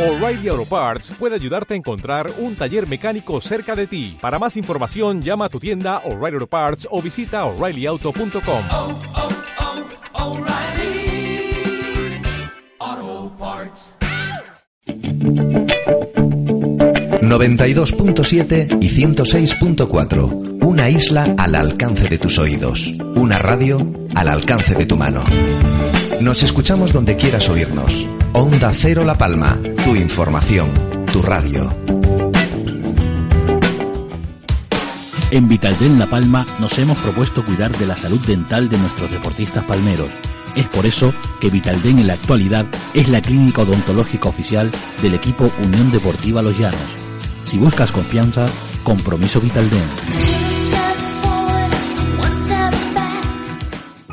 O'Reilly Auto Parts puede ayudarte a encontrar un taller mecánico cerca de ti. Para más información, llama a tu tienda O'Reilly Auto Parts o visita oreillyauto.com. oh, oh, O'Reilly Auto Parts. 92.7 y 106.4. Una isla al alcance de tus oídos. Una radio al alcance de tu mano. Nos escuchamos donde quieras oírnos. Onda Cero La Palma. Tu información. Tu radio. En Vitaldent La Palma nos hemos propuesto cuidar de la salud dental de nuestros deportistas palmeros. Es por eso que Vitaldent en la actualidad es la clínica odontológica oficial del equipo Unión Deportiva Los Llanos. Si buscas confianza, compromiso Vitaldent.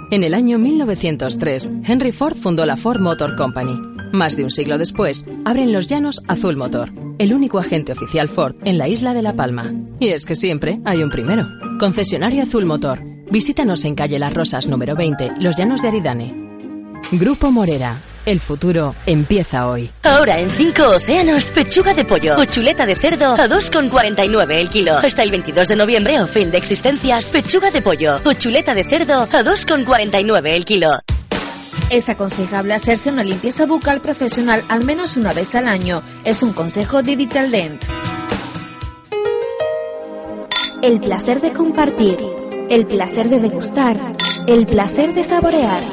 En el año 1903, Henry Ford fundó la Ford Motor Company. Más de un siglo después, abren Los Llanos Azul Motor, el único agente oficial Ford en la isla de La Palma. Y es que siempre hay un primero. Concesionario Azul Motor. Visítanos en calle Las Rosas número 20, Los Llanos de Aridane. Grupo Morera. El futuro empieza hoy. Ahora en Cinco Océanos, pechuga de pollo o chuleta de cerdo a 2,49 el kilo. Hasta el 22 de noviembre o fin de existencias, pechuga de pollo o chuleta de cerdo a 2,49 el kilo. Es aconsejable hacerse una limpieza bucal profesional al menos una vez al año. Es un consejo de Vitaldent. El placer de compartir, el placer de degustar, el placer de saborear.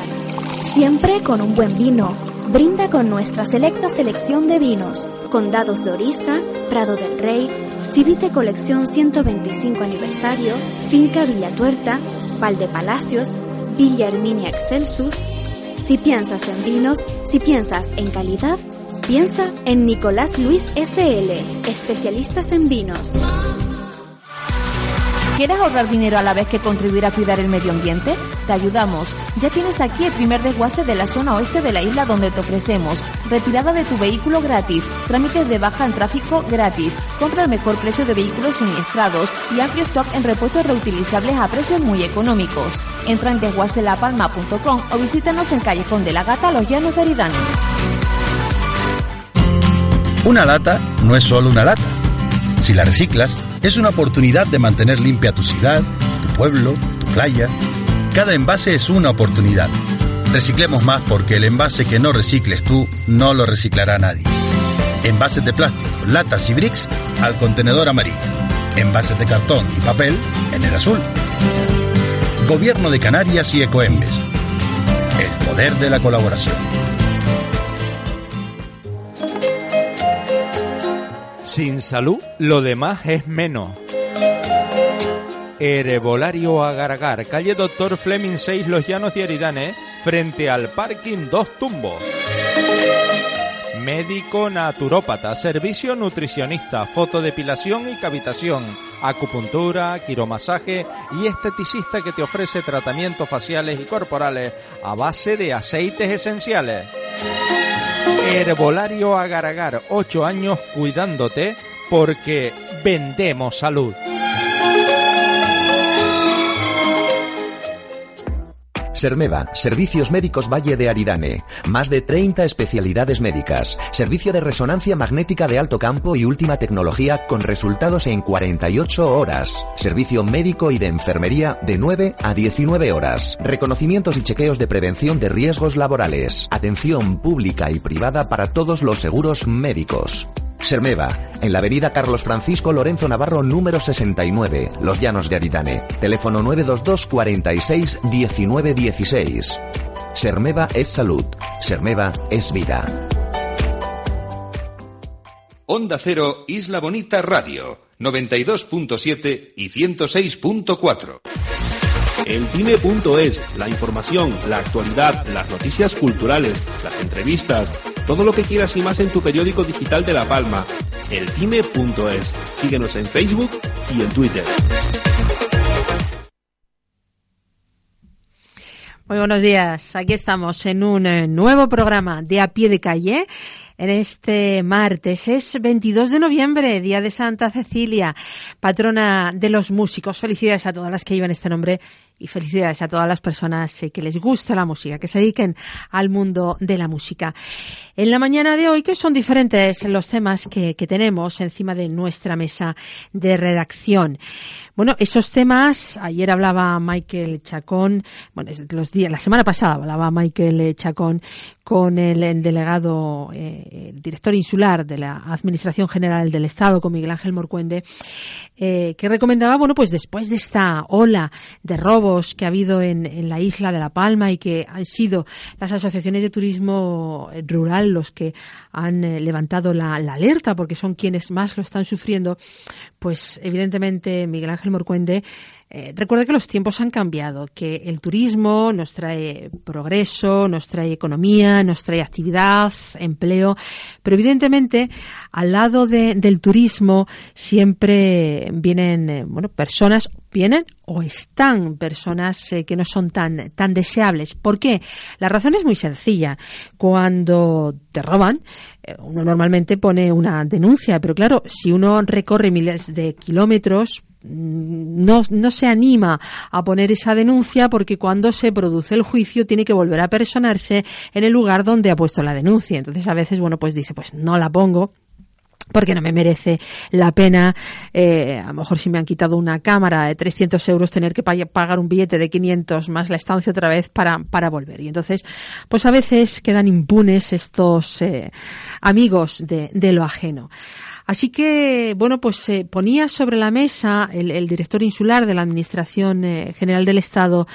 Siempre con un buen vino. Brinda con nuestra selecta selección de vinos. Condados de Orisa, Prado del Rey, Chivite Colección 125 Aniversario, Finca Villa Tuerta, Valde Palacios, Villa Herminia Excelsus. Si piensas en vinos, si piensas en calidad, piensa en Nicolás Luis SL, especialistas en vinos. ¿Quieres ahorrar dinero a la vez que contribuir a cuidar el medio ambiente? Te ayudamos. Ya tienes aquí el primer desguace de la zona oeste de la isla donde te ofrecemos retirada de tu vehículo gratis, trámites de baja en tráfico gratis, compra el mejor precio de vehículos siniestrados y amplio stock en repuestos reutilizables a precios muy económicos. Entra en desguacelapalma.com o visítanos en Callejón de la Gata, Los Llanos de Aridane. Una lata no es solo una lata. Si la reciclas, es una oportunidad de mantener limpia tu ciudad, tu pueblo, tu playa. Cada envase es una oportunidad. Reciclemos más porque el envase que no recicles tú no lo reciclará nadie. Envases de plástico, latas y bricks al contenedor amarillo. Envases de cartón y papel en el azul. Gobierno de Canarias y Ecoembes. El poder de la colaboración. Sin salud, lo demás es menos. Herbolario Agar-Agar, calle Doctor Fleming 6, Los Llanos de Aridane, frente al parking Dos Tumbos. Médico naturópata, servicio nutricionista, fotodepilación y cavitación, acupuntura, quiromasaje y esteticista que te ofrece tratamientos faciales y corporales a base de aceites esenciales. Herbolario Agar-Agar, 8 años cuidándote porque vendemos salud. Sermeva, Servicios Médicos Valle de Aridane. Más de 30 especialidades médicas. Servicio de resonancia magnética de alto campo y última tecnología con resultados en 48 horas. Servicio médico y de enfermería de 9 a 19 horas. Reconocimientos y chequeos de prevención de riesgos laborales. Atención pública y privada para todos los seguros médicos. Sermeva, en la avenida Carlos Francisco Lorenzo Navarro número 69, Los Llanos de Aridane. Teléfono 922 46 19 16. Sermeva es salud. Sermeva es vida. Onda Cero, Isla Bonita Radio, 92.7 y 106.4. Eltime.es, la información, la actualidad, las noticias culturales, las entrevistas, todo lo que quieras y más en tu periódico digital de La Palma. Eltime.es. Síguenos en Facebook y en Twitter. Muy buenos días. Aquí estamos en un eh, nuevo programa de A Pie de Calle. En este martes. Es 22 de noviembre, día de Santa Cecilia, patrona de los músicos. Felicidades a todas las que llevan este nombre y felicidades a todas las personas eh, que les gusta la música, que se dediquen al mundo de la música. En la mañana de hoy, que son diferentes los temas que, tenemos encima de nuestra mesa de redacción. Bueno, esos temas, ayer hablaba Michael Chacón, bueno, los días, la semana pasada hablaba Michael Chacón con el, delegado, eh, el director insular de la Administración General del Estado, con Miguel Ángel Morcuende, eh, que recomendaba, bueno, pues después de esta ola de robos que ha habido en, en la isla de La Palma y que han sido las asociaciones de turismo rural los que han eh, levantado la, la, alerta porque son quienes más lo están sufriendo, pues evidentemente Miguel Ángel Morcuende eh, recuerda que los tiempos han cambiado, que el turismo nos trae progreso, nos trae economía, nos trae actividad, empleo, pero evidentemente al lado de, del turismo siempre vienen, eh, bueno, personas, vienen o están personas eh, que no son tan, tan deseables. ¿Por qué? La razón es muy sencilla. Cuando te roban, eh, uno normalmente pone una denuncia, pero claro, si uno recorre miles de kilómetros, no, no se anima a poner esa denuncia porque cuando se produce el juicio tiene que volver a personarse en el lugar donde ha puesto la denuncia. Entonces a veces, bueno, pues dice, pues no la pongo porque no me merece la pena, eh, a lo mejor si me han quitado una cámara de 300 euros, tener que pagar un billete de 500 más la estancia otra vez para, para volver. Y entonces, pues a veces quedan impunes estos eh, amigos de, de lo ajeno. Así que, bueno, pues se ponía sobre la mesa el, director insular de la Administración eh, General del Estado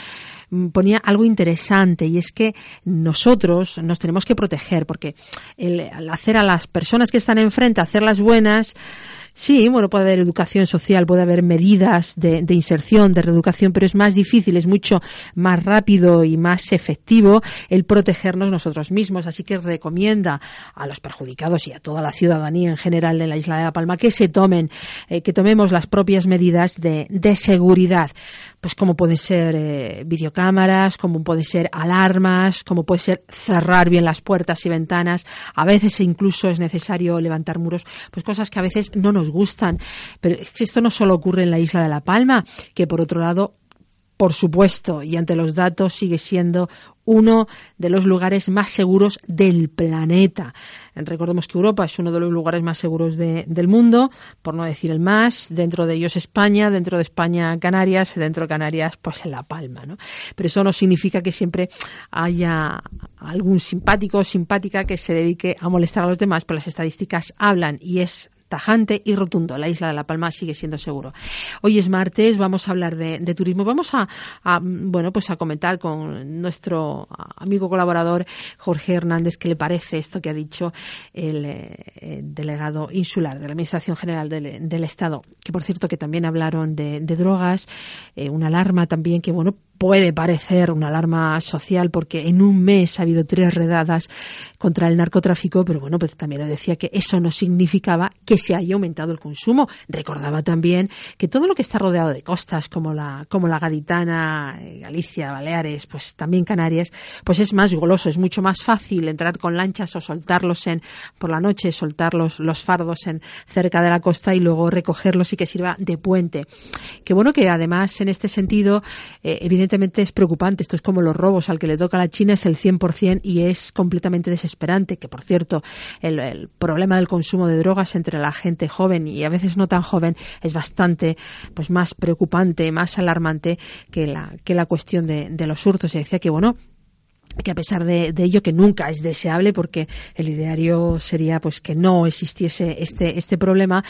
mm, ponía algo interesante y es que nosotros nos tenemos que proteger porque el, hacer a las personas que están enfrente, hacerlas buenas, Sí, bueno, puede haber educación social, puede haber medidas de, de, inserción, de reeducación, pero es más difícil, es mucho más rápido y más efectivo el protegernos nosotros mismos. Así que recomienda a los perjudicados y a toda la ciudadanía en general de la isla de La Palma que se tomen, eh, que tomemos las propias medidas de, de seguridad pues como pueden ser eh, videocámaras, como pueden ser alarmas, como puede ser cerrar bien las puertas y ventanas, a veces incluso es necesario levantar muros, pues cosas que a veces no nos gustan. Pero esto no solo ocurre en la isla de La Palma, que por otro lado por supuesto, y ante los datos sigue siendo uno de los lugares más seguros del planeta. Recordemos que Europa es uno de los lugares más seguros de, del mundo, por no decir el más. Dentro de ellos España, dentro de España Canarias, dentro de Canarias pues en La Palma. ¿no? Pero eso no significa que siempre haya algún simpático o simpática que se dedique a molestar a los demás, pero las estadísticas hablan y es tajante y rotundo. La isla de La Palma sigue siendo seguro. Hoy es martes, vamos a hablar de, turismo. Vamos a, bueno, pues a comentar con nuestro amigo colaborador Jorge Hernández qué le parece esto que ha dicho el, eh, delegado insular de la Administración General del, Estado, que por cierto que también hablaron de, drogas, eh, una alarma también que, bueno, puede parecer una alarma social porque en un mes ha habido tres redadas contra el narcotráfico, pero bueno, pues también lo decía que eso no significaba que se haya aumentado el consumo. Recordaba también que todo lo que está rodeado de costas, como la, como la Gaditana, eh, Galicia, Baleares, pues también Canarias, pues es más goloso, es mucho más fácil entrar con lanchas o soltarlos en, por la noche, soltar los, los fardos en, cerca de la costa y luego recogerlos y que sirva de puente. Que bueno que además en este sentido, eh, evidentemente evidentemente es preocupante. Esto es como los robos. Al que le toca a la China es el 100% y es completamente desesperante. Que, por cierto, el, problema del consumo de drogas entre la gente joven y a veces no tan joven es bastante pues más preocupante, más alarmante que la, que la cuestión de, de los hurtos. Se decía que, bueno, que a pesar de, ello que nunca es deseable porque el ideario sería pues que no existiese este este problema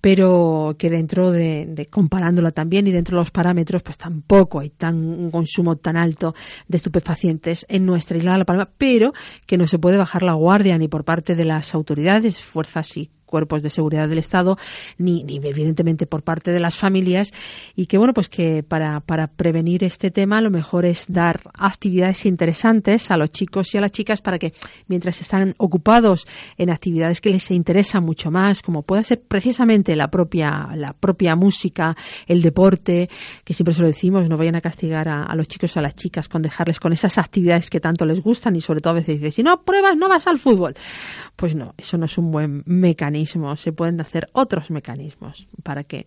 pero que dentro de, de comparándolo también y dentro de los parámetros pues tampoco hay tan un consumo tan alto de estupefacientes en nuestra isla de la Palma pero que no se puede bajar la guardia ni por parte de las autoridades fuerzas y cuerpos de seguridad del Estado, ni, ni evidentemente por parte de las familias, y que bueno, pues que para, para prevenir este tema lo mejor es dar actividades interesantes a los chicos y a las chicas para que mientras están ocupados en actividades que les interesan mucho más, como puede ser precisamente la propia, la propia música, el deporte, que siempre se lo decimos, no vayan a castigar a, los chicos o a las chicas con dejarles con esas actividades que tanto les gustan y sobre todo a veces dices, si no pruebas no vas al fútbol. Pues no, eso no es un buen mecanismo. Se pueden hacer otros mecanismos para que,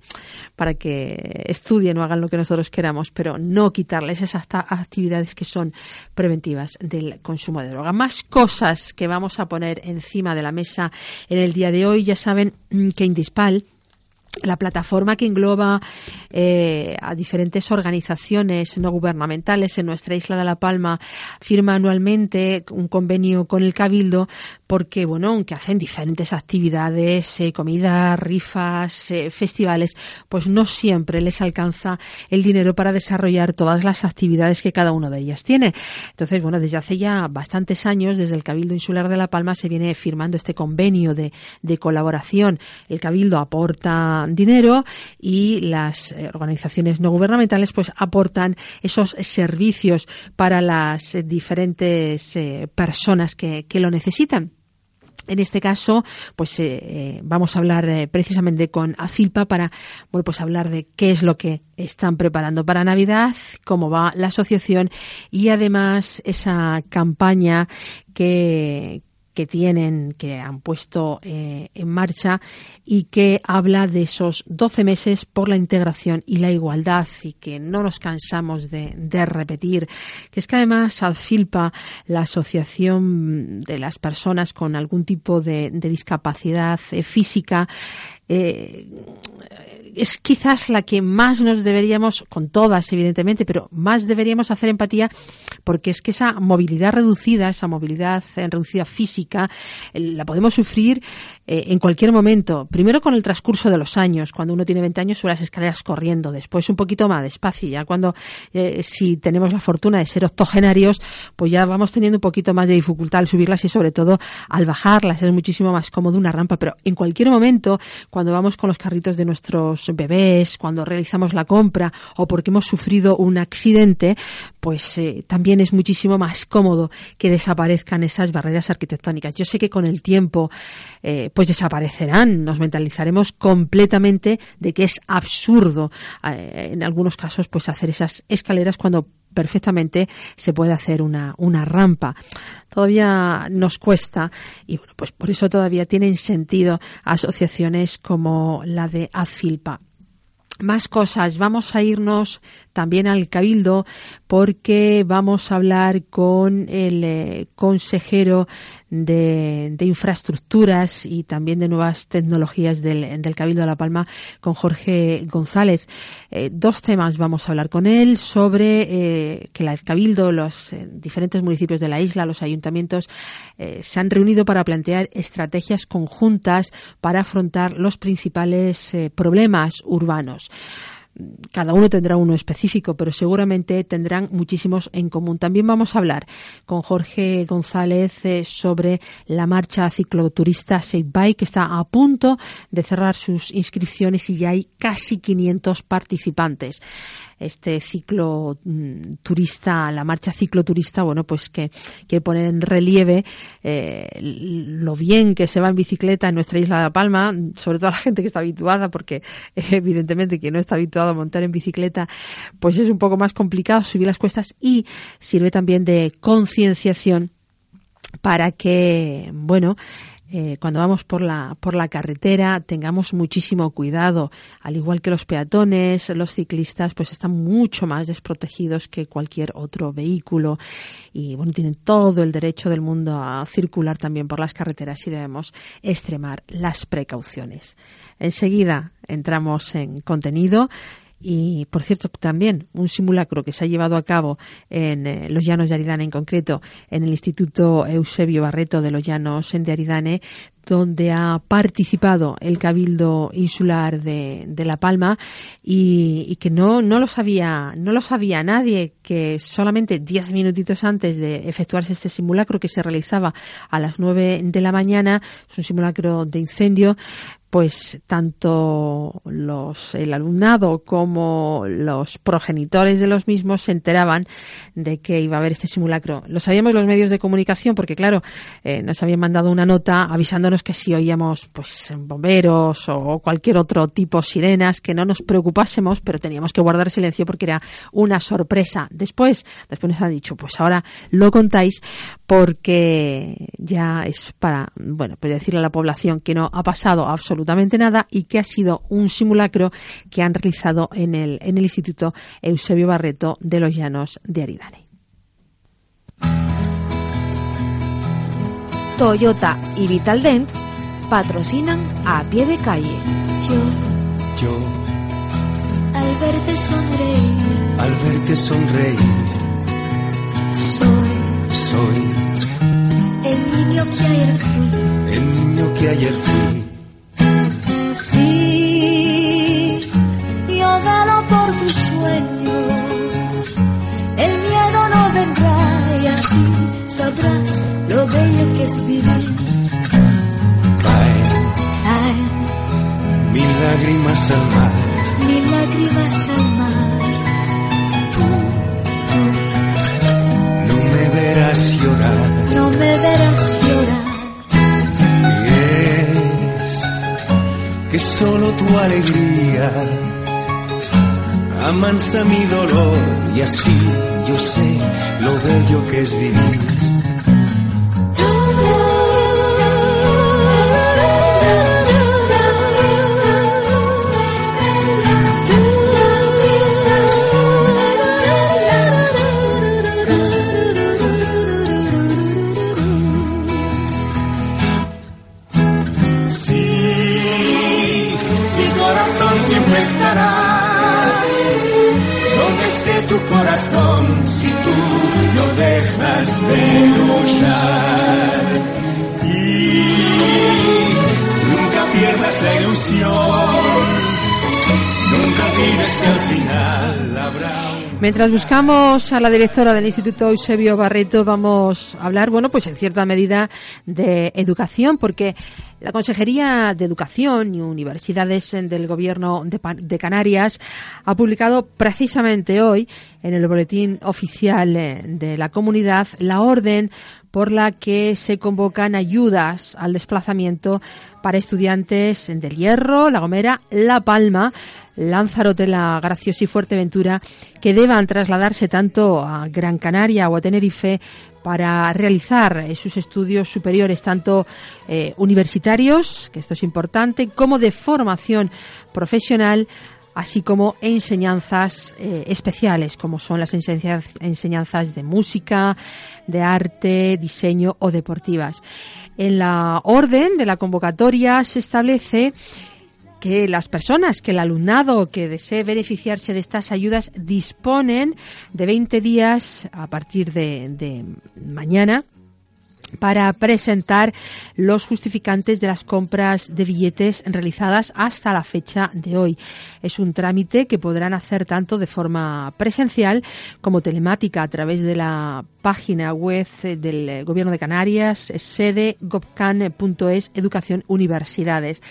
para que estudien o hagan lo que nosotros queramos, pero no quitarles esas actividades que son preventivas del consumo de droga. Más cosas que vamos a poner encima de la mesa en el día de hoy. Ya saben que Indispal la plataforma que engloba eh, a diferentes organizaciones no gubernamentales en nuestra isla de La Palma firma anualmente un convenio con el Cabildo porque, bueno, aunque hacen diferentes actividades, eh, comidas, rifas, eh, festivales, pues no siempre les alcanza el dinero para desarrollar todas las actividades que cada uno de ellas tiene. Entonces, bueno, desde hace ya bastantes años, desde el Cabildo Insular de La Palma se viene firmando este convenio de, de colaboración. El Cabildo aporta dinero y las eh, organizaciones no gubernamentales pues aportan esos servicios para las diferentes personas que, que lo necesitan. En este caso, pues eh, eh, vamos a hablar eh, precisamente con Acilpa para, bueno, pues hablar de qué es lo que están preparando para Navidad, cómo va la asociación y además esa campaña que, que tienen, que han puesto eh, en marcha y que habla de esos 12 meses por la integración y la igualdad y que no nos cansamos de, repetir, que es que además ADFILPA, la Asociación de las Personas con algún tipo de, discapacidad eh, física, eh, es quizás la que más nos deberíamos, con todas evidentemente, pero más deberíamos hacer empatía porque es que esa movilidad reducida, esa movilidad reducida física, eh, la podemos sufrir eh, en cualquier momento. Primero con el transcurso de los años, cuando uno tiene 20 años sube las escaleras corriendo, después un poquito más despacio, ya cuando eh, si tenemos la fortuna de ser octogenarios, pues ya vamos teniendo un poquito más de dificultad al subirlas y sobre todo al bajarlas, es muchísimo más cómodo una rampa, pero en cualquier momento, cuando vamos con los carritos de nuestros bebés, cuando realizamos la compra o porque hemos sufrido un accidente, pues eh, también es muchísimo más cómodo que desaparezcan esas barreras arquitectónicas. Yo sé que con el tiempo, eh, pues desaparecerán. Nos mentalizaremos completamente de que es absurdo, eh, en algunos casos, pues hacer esas escaleras cuando perfectamente se puede hacer una, una rampa. Todavía nos cuesta y bueno, pues por eso todavía tienen sentido asociaciones como la de Azfilpa más cosas. Vamos a irnos también al Cabildo porque vamos a hablar con el eh, consejero de, infraestructuras y también de nuevas tecnologías del, del, Cabildo de La Palma, con Jorge González. Eh, dos temas vamos a hablar con él sobre eh, que el Cabildo, los diferentes municipios de la isla, los ayuntamientos, se han reunido para plantear estrategias conjuntas para afrontar los principales problemas urbanos cada uno tendrá uno específico, pero seguramente tendrán muchísimos en común. También vamos a hablar con Jorge González eh, sobre la marcha cicloturista Safe Bike, que está a punto de cerrar sus inscripciones y ya hay casi 500 participantes este ciclo mm, turista, la marcha cicloturista, bueno, pues que quiere poner en relieve eh, lo bien que se va en bicicleta en nuestra isla de Palma, sobre todo la gente que está habituada, porque evidentemente quien no está habituado a montar en bicicleta, pues es un poco más complicado subir las cuestas y sirve también de concienciación para que, bueno, eh, cuando vamos por la, por la carretera tengamos muchísimo cuidado. Al igual que los peatones, los ciclistas pues están mucho más desprotegidos que cualquier otro vehículo y bueno, tienen todo el derecho del mundo a circular también por las carreteras y debemos extremar las precauciones. Enseguida entramos en contenido y, por cierto, también un simulacro que se ha llevado a cabo en eh, los Llanos de Aridane, en concreto en el Instituto Eusebio Barreto de los Llanos de Aridane, donde ha participado el Cabildo Insular de, La Palma. Y, que no, no, lo sabía, no lo sabía nadie, que solamente diez minutitos antes de efectuarse este simulacro que se realizaba a las nueve de la mañana, es un simulacro de incendio, pues tanto los, el alumnado como los progenitores de los mismos se enteraban de que iba a haber este simulacro. Lo sabíamos los medios de comunicación porque, claro, eh, nos habían mandado una nota avisándonos que si oíamos pues bomberos o cualquier otro tipo sirenas que no nos preocupásemos, pero teníamos que guardar silencio porque era una sorpresa. Después, después nos ha dicho, pues ahora lo contáis porque ya es para, bueno, pues decirle a la población que no ha pasado absolutamente nada y que ha sido un simulacro que han realizado en el, en el Instituto Eusebio Barreto de los Llanos de Aridane. Toyota y Vitaldent patrocinan a pie de calle. Yo, yo, al verte sonreír, al verte sonreír, soy, soy niño que ayer fui. El niño que ayer fui. Sí, yo velo por tus sueños. El miedo no vendrá y así sabrás lo bello que es vivir. Caen, caen mil lágrimas al mar. Mil lágrimas al mar. Tú, verás llorar. No me verás llorar. Y es que solo tu alegría amansa mi dolor y así yo sé lo bello que es vivir. Estará donde esté tu corazón si tú no dejas de luchar. Y nunca pierdas la ilusión, nunca olvides que al final habrá Mientras buscamos a la directora del Instituto Eusebio Barreto, vamos a hablar, bueno, pues en cierta medida de educación, porque la Consejería de Educación y Universidades del Gobierno de, Canarias ha publicado precisamente hoy en el boletín oficial eh, de la comunidad la orden por la que se convocan ayudas al desplazamiento para estudiantes del Hierro, La Gomera, La Palma, Lanzarote, La Graciosa y Fuerteventura que deban trasladarse tanto a Gran Canaria o a Tenerife para realizar eh, sus estudios superiores, tanto eh, universitarios, que esto es importante, como de formación profesional, así como enseñanzas eh, especiales, como son las enseñanzas, enseñanzas de música, de arte, diseño o deportivas. En la orden de la convocatoria se establece que las personas, que el alumnado que desee beneficiarse de estas ayudas disponen de 20 días a partir de, de mañana para presentar los justificantes de las compras de billetes realizadas hasta la fecha de hoy. Es un trámite que podrán hacer tanto de forma presencial como telemática a través de la página web del Gobierno de Canarias, sede gobcan.es, Educación Universidades.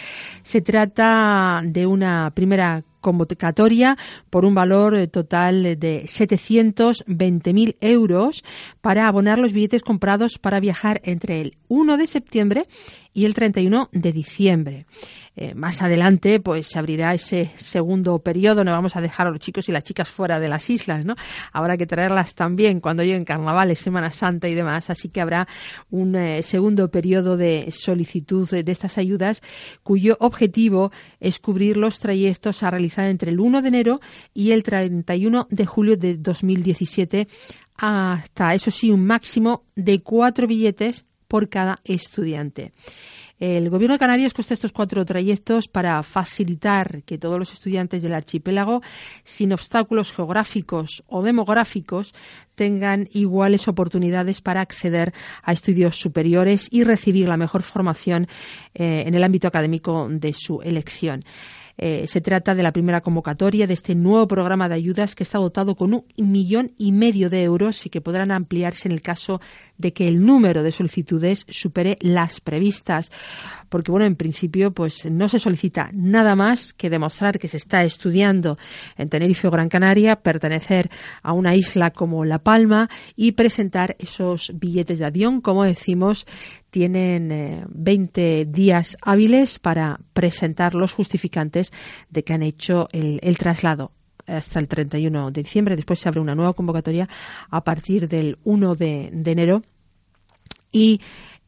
Se trata de una primera convocatoria por un valor eh, total de 720.000 euros para abonar los billetes comprados para viajar entre el 1 de septiembre y el 31 de diciembre. Eh, más adelante, pues se abrirá ese segundo periodo. No vamos a dejar a los chicos y las chicas fuera de las islas, ¿no? Habrá que traerlas también cuando lleguen carnavales, Semana Santa y demás. Así que habrá un eh, segundo periodo de solicitud de, de estas ayudas, cuyo objetivo es cubrir los trayectos a realizar entre el 1 de enero y el 31 de julio de 2017 hasta, eso sí, un máximo de cuatro billetes por cada estudiante. El Gobierno de Canarias costa estos cuatro trayectos para facilitar que todos los estudiantes del archipiélago, sin obstáculos geográficos o demográficos, tengan iguales oportunidades para acceder a estudios superiores y recibir la mejor formación eh, en el ámbito académico de su elección. Eh, se trata de la primera convocatoria de este nuevo programa de ayudas que está dotado con un millón y medio de euros y que podrán ampliarse en el caso de que el número de solicitudes supere las previstas. Porque, bueno, en principio, pues no se solicita nada más que demostrar que se está estudiando en Tenerife o Gran Canaria, pertenecer a una isla como La Palma y presentar esos billetes de avión, como decimos, tienen 20 eh, días hábiles para presentar los justificantes de que han hecho el, traslado hasta el 31 de diciembre. Después se abre una nueva convocatoria a partir del 1 de, enero y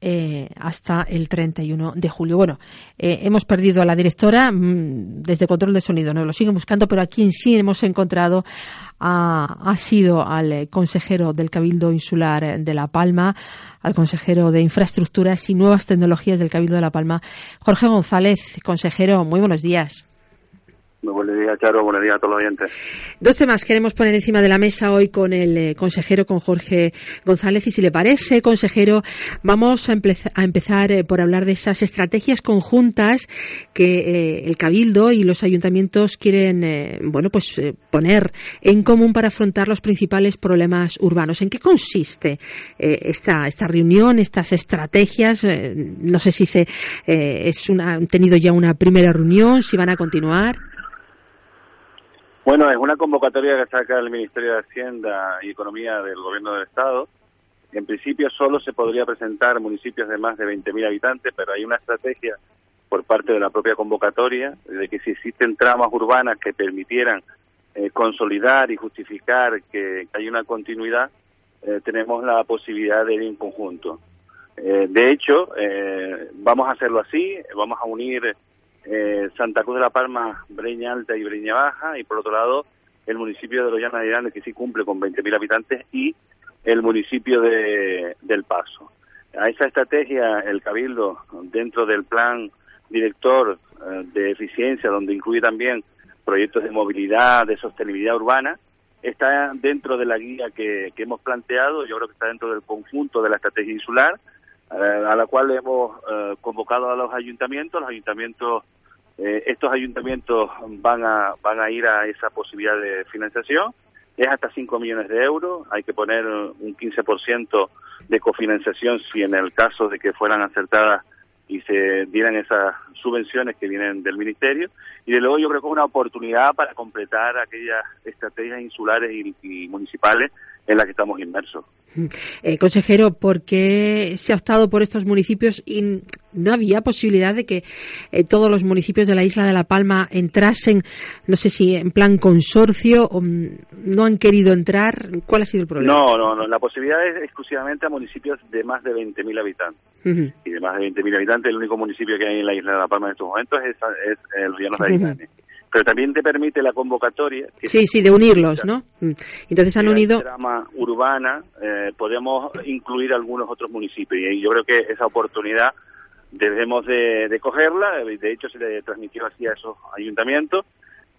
eh, hasta el 31 de julio. Bueno, eh, hemos perdido a la directora mm, desde control de sonido, nos lo siguen buscando, pero aquí en sí hemos encontrado ha, sido al eh, consejero del Cabildo Insular de La Palma, al consejero de Infraestructuras y Nuevas Tecnologías del Cabildo de La Palma, Jorge González. Consejero, muy buenos días. Buenos días, Charo. Buenos días a todos los oyentes. Dos temas queremos poner encima de la mesa hoy con el eh, consejero, con Jorge González. Y si le parece, consejero, vamos a, empezar eh, por hablar de esas estrategias conjuntas que eh, el Cabildo y los ayuntamientos quieren, bueno, pues poner en común para afrontar los principales problemas urbanos. ¿En qué consiste esta, esta reunión, estas estrategias? no sé si se es una, han tenido ya una primera reunión, si van a continuar. Bueno, es una convocatoria que saca el Ministerio de Hacienda y Economía del Gobierno del Estado. En principio solo se podría presentar municipios de más de 20.000 habitantes, pero hay una estrategia por parte de la propia convocatoria de que si existen tramas urbanas que permitieran eh, consolidar y justificar que, hay una continuidad, eh, tenemos la posibilidad de ir en conjunto. Eh, de hecho, vamos a hacerlo así, vamos a unir eh, Santa Cruz de la Palma, Breña Alta y Breña Baja, y por otro lado el municipio de Loyana de Grande, que sí cumple con 20.000 habitantes, y el municipio de del Paso. A esa estrategia, el Cabildo, dentro del plan director eh, de eficiencia, donde incluye también proyectos de movilidad, de sostenibilidad urbana, está dentro de la guía que, que hemos planteado, yo creo que está dentro del conjunto de la estrategia insular, a la cual hemos eh, convocado a los ayuntamientos. Los ayuntamientos, eh, estos ayuntamientos van a, van a ir a esa posibilidad de financiación. Es hasta 5 millones de euros. Hay que poner un 15% de cofinanciación si en el caso de que fueran acertadas y se dieran esas subvenciones que vienen del ministerio. Y de luego yo creo que es una oportunidad para completar aquellas estrategias insulares y municipales en la que estamos inmersos. Eh, consejero, ¿por qué se ha optado por estos municipios y no había posibilidad de que eh, todos los municipios de la isla de La Palma entrasen, no sé si en plan consorcio o mm, no han querido entrar? ¿Cuál ha sido el problema? No, no, no. La posibilidad es exclusivamente a municipios de más de 20.000 habitantes. Y de más de 20.000 habitantes, el único municipio que hay en la isla de La Palma en estos momentos es, el Llano de Aitane pero también te permite la convocatoria. sí, sí, de unirlos, ¿no? Mm. Entonces han unido. trama urbana, eh, podemos incluir algunos otros municipios y yo creo que esa oportunidad debemos de, cogerla. De hecho, se le transmitió así a esos ayuntamientos.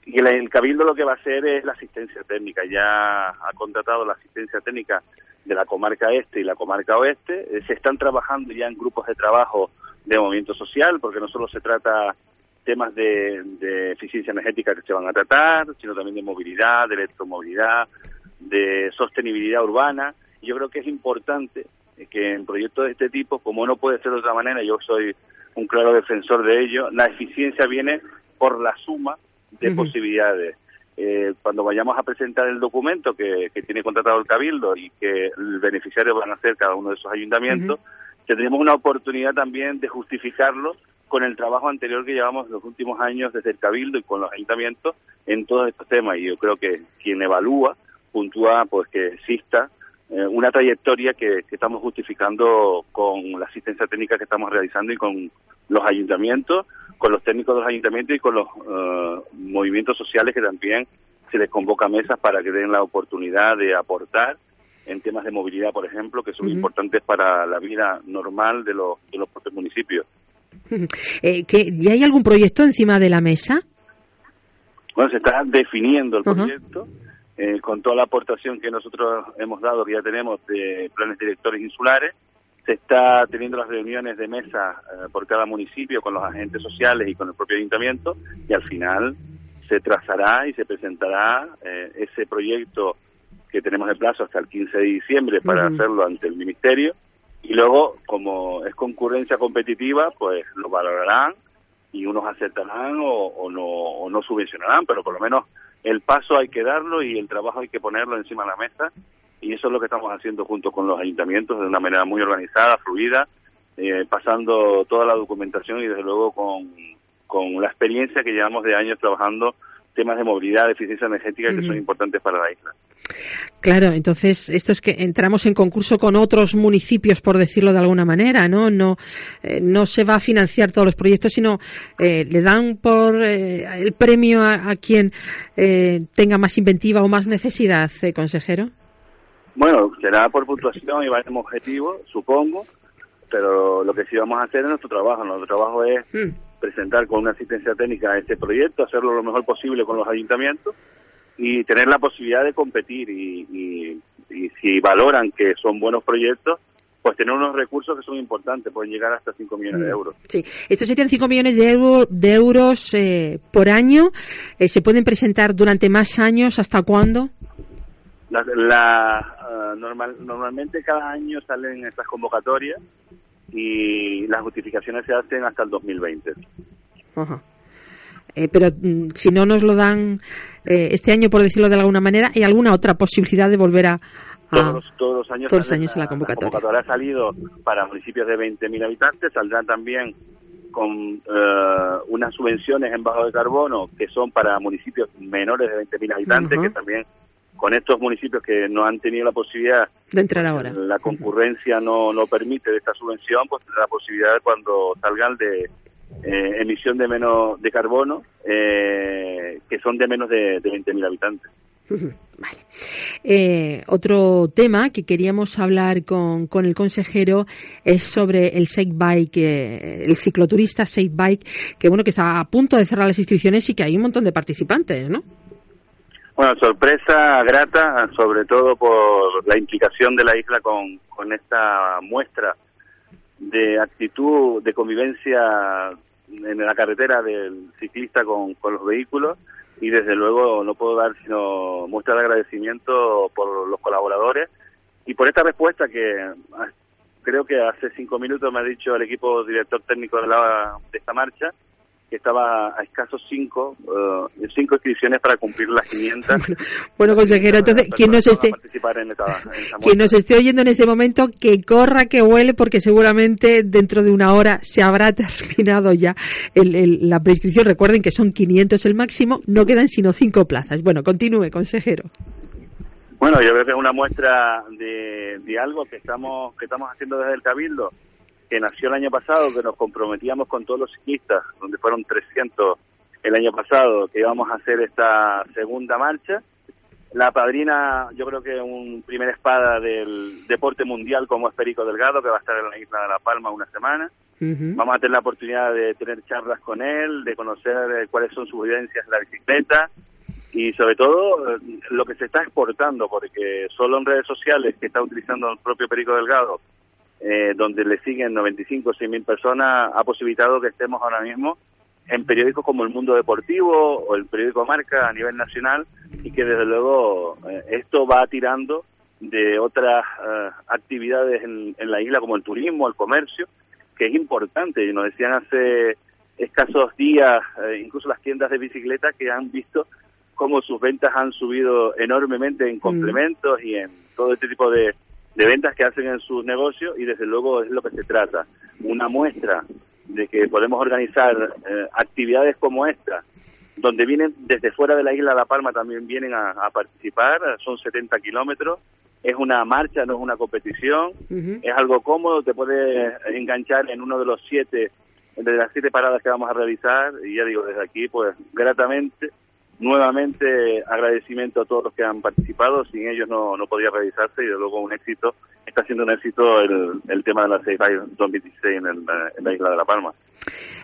Y el, Cabildo lo que va a hacer es la asistencia técnica. Ya ha contratado la asistencia técnica de la comarca este y la comarca oeste. Eh, se están trabajando ya en grupos de trabajo de movimiento social, porque no solo se trata temas de, eficiencia energética que se van a tratar, sino también de movilidad, de electromovilidad, de sostenibilidad urbana. yo creo que es importante que en proyectos de este tipo, como no puede ser de otra manera, yo soy un claro defensor de ello, la eficiencia viene por la suma de posibilidades. Eh, cuando vayamos a presentar el documento que, tiene contratado el Cabildo y que el beneficiario van a ser cada uno de esos ayuntamientos, tendremos una oportunidad también de justificarlo con el trabajo anterior que llevamos los últimos años desde el Cabildo y con los ayuntamientos en todos estos temas. Y yo creo que quien evalúa, puntúa pues que exista eh, una trayectoria que, estamos justificando con la asistencia técnica que estamos realizando y con los ayuntamientos, con los técnicos de los ayuntamientos y con los eh, movimientos sociales que también se les convoca a mesas para que den la oportunidad de aportar en temas de movilidad, por ejemplo, que son importantes para la vida normal de los, de los propios municipios. Eh, ¿que, ¿Ya hay algún proyecto encima de la mesa? Bueno, se está definiendo el proyecto eh, con toda la aportación que nosotros hemos dado, que ya tenemos de planes directores insulares. Se está teniendo las reuniones de mesa eh, por cada municipio con los agentes sociales y con el propio ayuntamiento y al final se trazará y se presentará eh, ese proyecto que tenemos de plazo hasta el 15 de diciembre para hacerlo ante el ministerio y luego como es concurrencia competitiva pues lo valorarán y unos aceptarán o, o no, o no subvencionarán, pero por lo menos el paso hay que darlo y el trabajo hay que ponerlo encima de la mesa y eso es lo que estamos haciendo junto con los ayuntamientos de una manera muy organizada, fluida, eh, pasando toda la documentación y desde luego con, con la experiencia que llevamos de años trabajando temas de movilidad, de eficiencia energética que son importantes para la isla. Claro, entonces esto es que entramos en concurso con otros municipios, por decirlo de alguna manera, ¿no? No, eh, no se va a financiar todos los proyectos, sino eh, le dan por eh, el premio a, a quien eh, tenga más inventiva o más necesidad, eh, consejero. Bueno, será por puntuación y varios objetivos, supongo, pero lo que sí vamos a hacer es nuestro trabajo. Nuestro trabajo es presentar con una asistencia técnica este proyecto, hacerlo lo mejor posible con los ayuntamientos y tener la posibilidad de competir y, y- y si valoran que son buenos proyectos, pues tener unos recursos que son importantes, pueden llegar hasta 5 millones de Mm. euros. Sí, estos serían 5 millones de, euro- de euros eh, por año. Eh, ¿Se pueden presentar durante más años? ¿Hasta cuándo? La, la, ah, normal, normalmente cada año salen estas convocatorias y las justificaciones se hacen hasta el 2020. Ajá. Eh, pero mm, si no nos lo dan eh, este año, por decirlo de alguna manera, ¿hay alguna otra posibilidad de volver a, a- Todos, los- todos los años, todos los años en la convocatoria? ha salido para municipios de 20.000 habitantes, saldrán también con eh, unas subvenciones en bajo de carbono que son para municipios menores de 20.000 habitantes, que también con estos municipios que no han tenido la posibilidad, de entrar ahora? la concurrencia no, no permite de esta subvención, pues tendrá la posibilidad cuando salgan de eh, emisión de menos de carbono, eh, que son de menos de, de 20.000 habitantes. Eh, otro tema que queríamos hablar con, con el consejero es sobre el Safe Bike, eh, el cicloturista Safe Bike, que bueno, que está a punto de cerrar las inscripciones y que hay un montón de participantes, ¿no? Bueno, sorpresa grata, sobre todo por la implicación de la isla con, con esta muestra de actitud de convivencia en la carretera del ciclista con, con los vehículos y desde luego no puedo dar sino muestra de agradecimiento por los colaboradores y por esta respuesta que ah, creo que hace cinco minutos me ha dicho el equipo director técnico de, la, de esta marcha que estaba a escasos cinco, eh, cinco inscripciones para cumplir las 500. Bueno, consejero, entonces, quien nos esté, en esta, en esta quien nos esté oyendo en este momento, que corra, que huele, porque seguramente dentro de una hora se habrá terminado ya el- el- la prescripción. Recuerden que son 500 el máximo, no quedan sino cinco plazas. Bueno, continúe, consejero. Bueno, yo creo que es una muestra de, de algo que estamos que estamos haciendo desde el Cabildo, que nació el año pasado, que nos comprometíamos con todos los ciclistas, donde fueron 300 el año pasado, que íbamos a hacer esta segunda marcha. La padrina, yo creo que un primer espada del deporte mundial como es Perico Delgado, que va a estar en la isla de La Palma una semana. Vamos a tener la oportunidad de tener charlas con él, de conocer eh, cuáles son sus vivencias en la bicicleta y sobre todo eh, lo que se está exportando, porque solo en redes sociales que está utilizando el propio Perico Delgado, eh, donde le siguen 95 o 100 mil personas, ha posibilitado que estemos ahora mismo en periódicos como El Mundo Deportivo o el periódico Marca a nivel nacional y que desde luego eh, esto va tirando de otras eh, actividades en, en la isla como el turismo, el comercio, que es importante. Y nos decían hace escasos días, eh, incluso las tiendas de bicicletas, que han visto cómo sus ventas han subido enormemente en complementos y en todo este tipo de, de ventas que hacen en sus negocios y desde luego es lo que se trata. Una muestra de que podemos organizar eh, actividades como esta, donde vienen desde fuera de la isla de La Palma también vienen a, a participar, son 70 kilómetros, es una marcha, no es una competición, es algo cómodo, te puedes enganchar en uno de los siete, de las siete paradas que vamos a realizar y ya digo, desde aquí pues gratamente, nuevamente agradecimiento a todos los que han participado, sin ellos no, no podía realizarse y de luego un éxito está siendo un éxito el, el tema de la Safe 2016 en, el, en la isla de La Palma.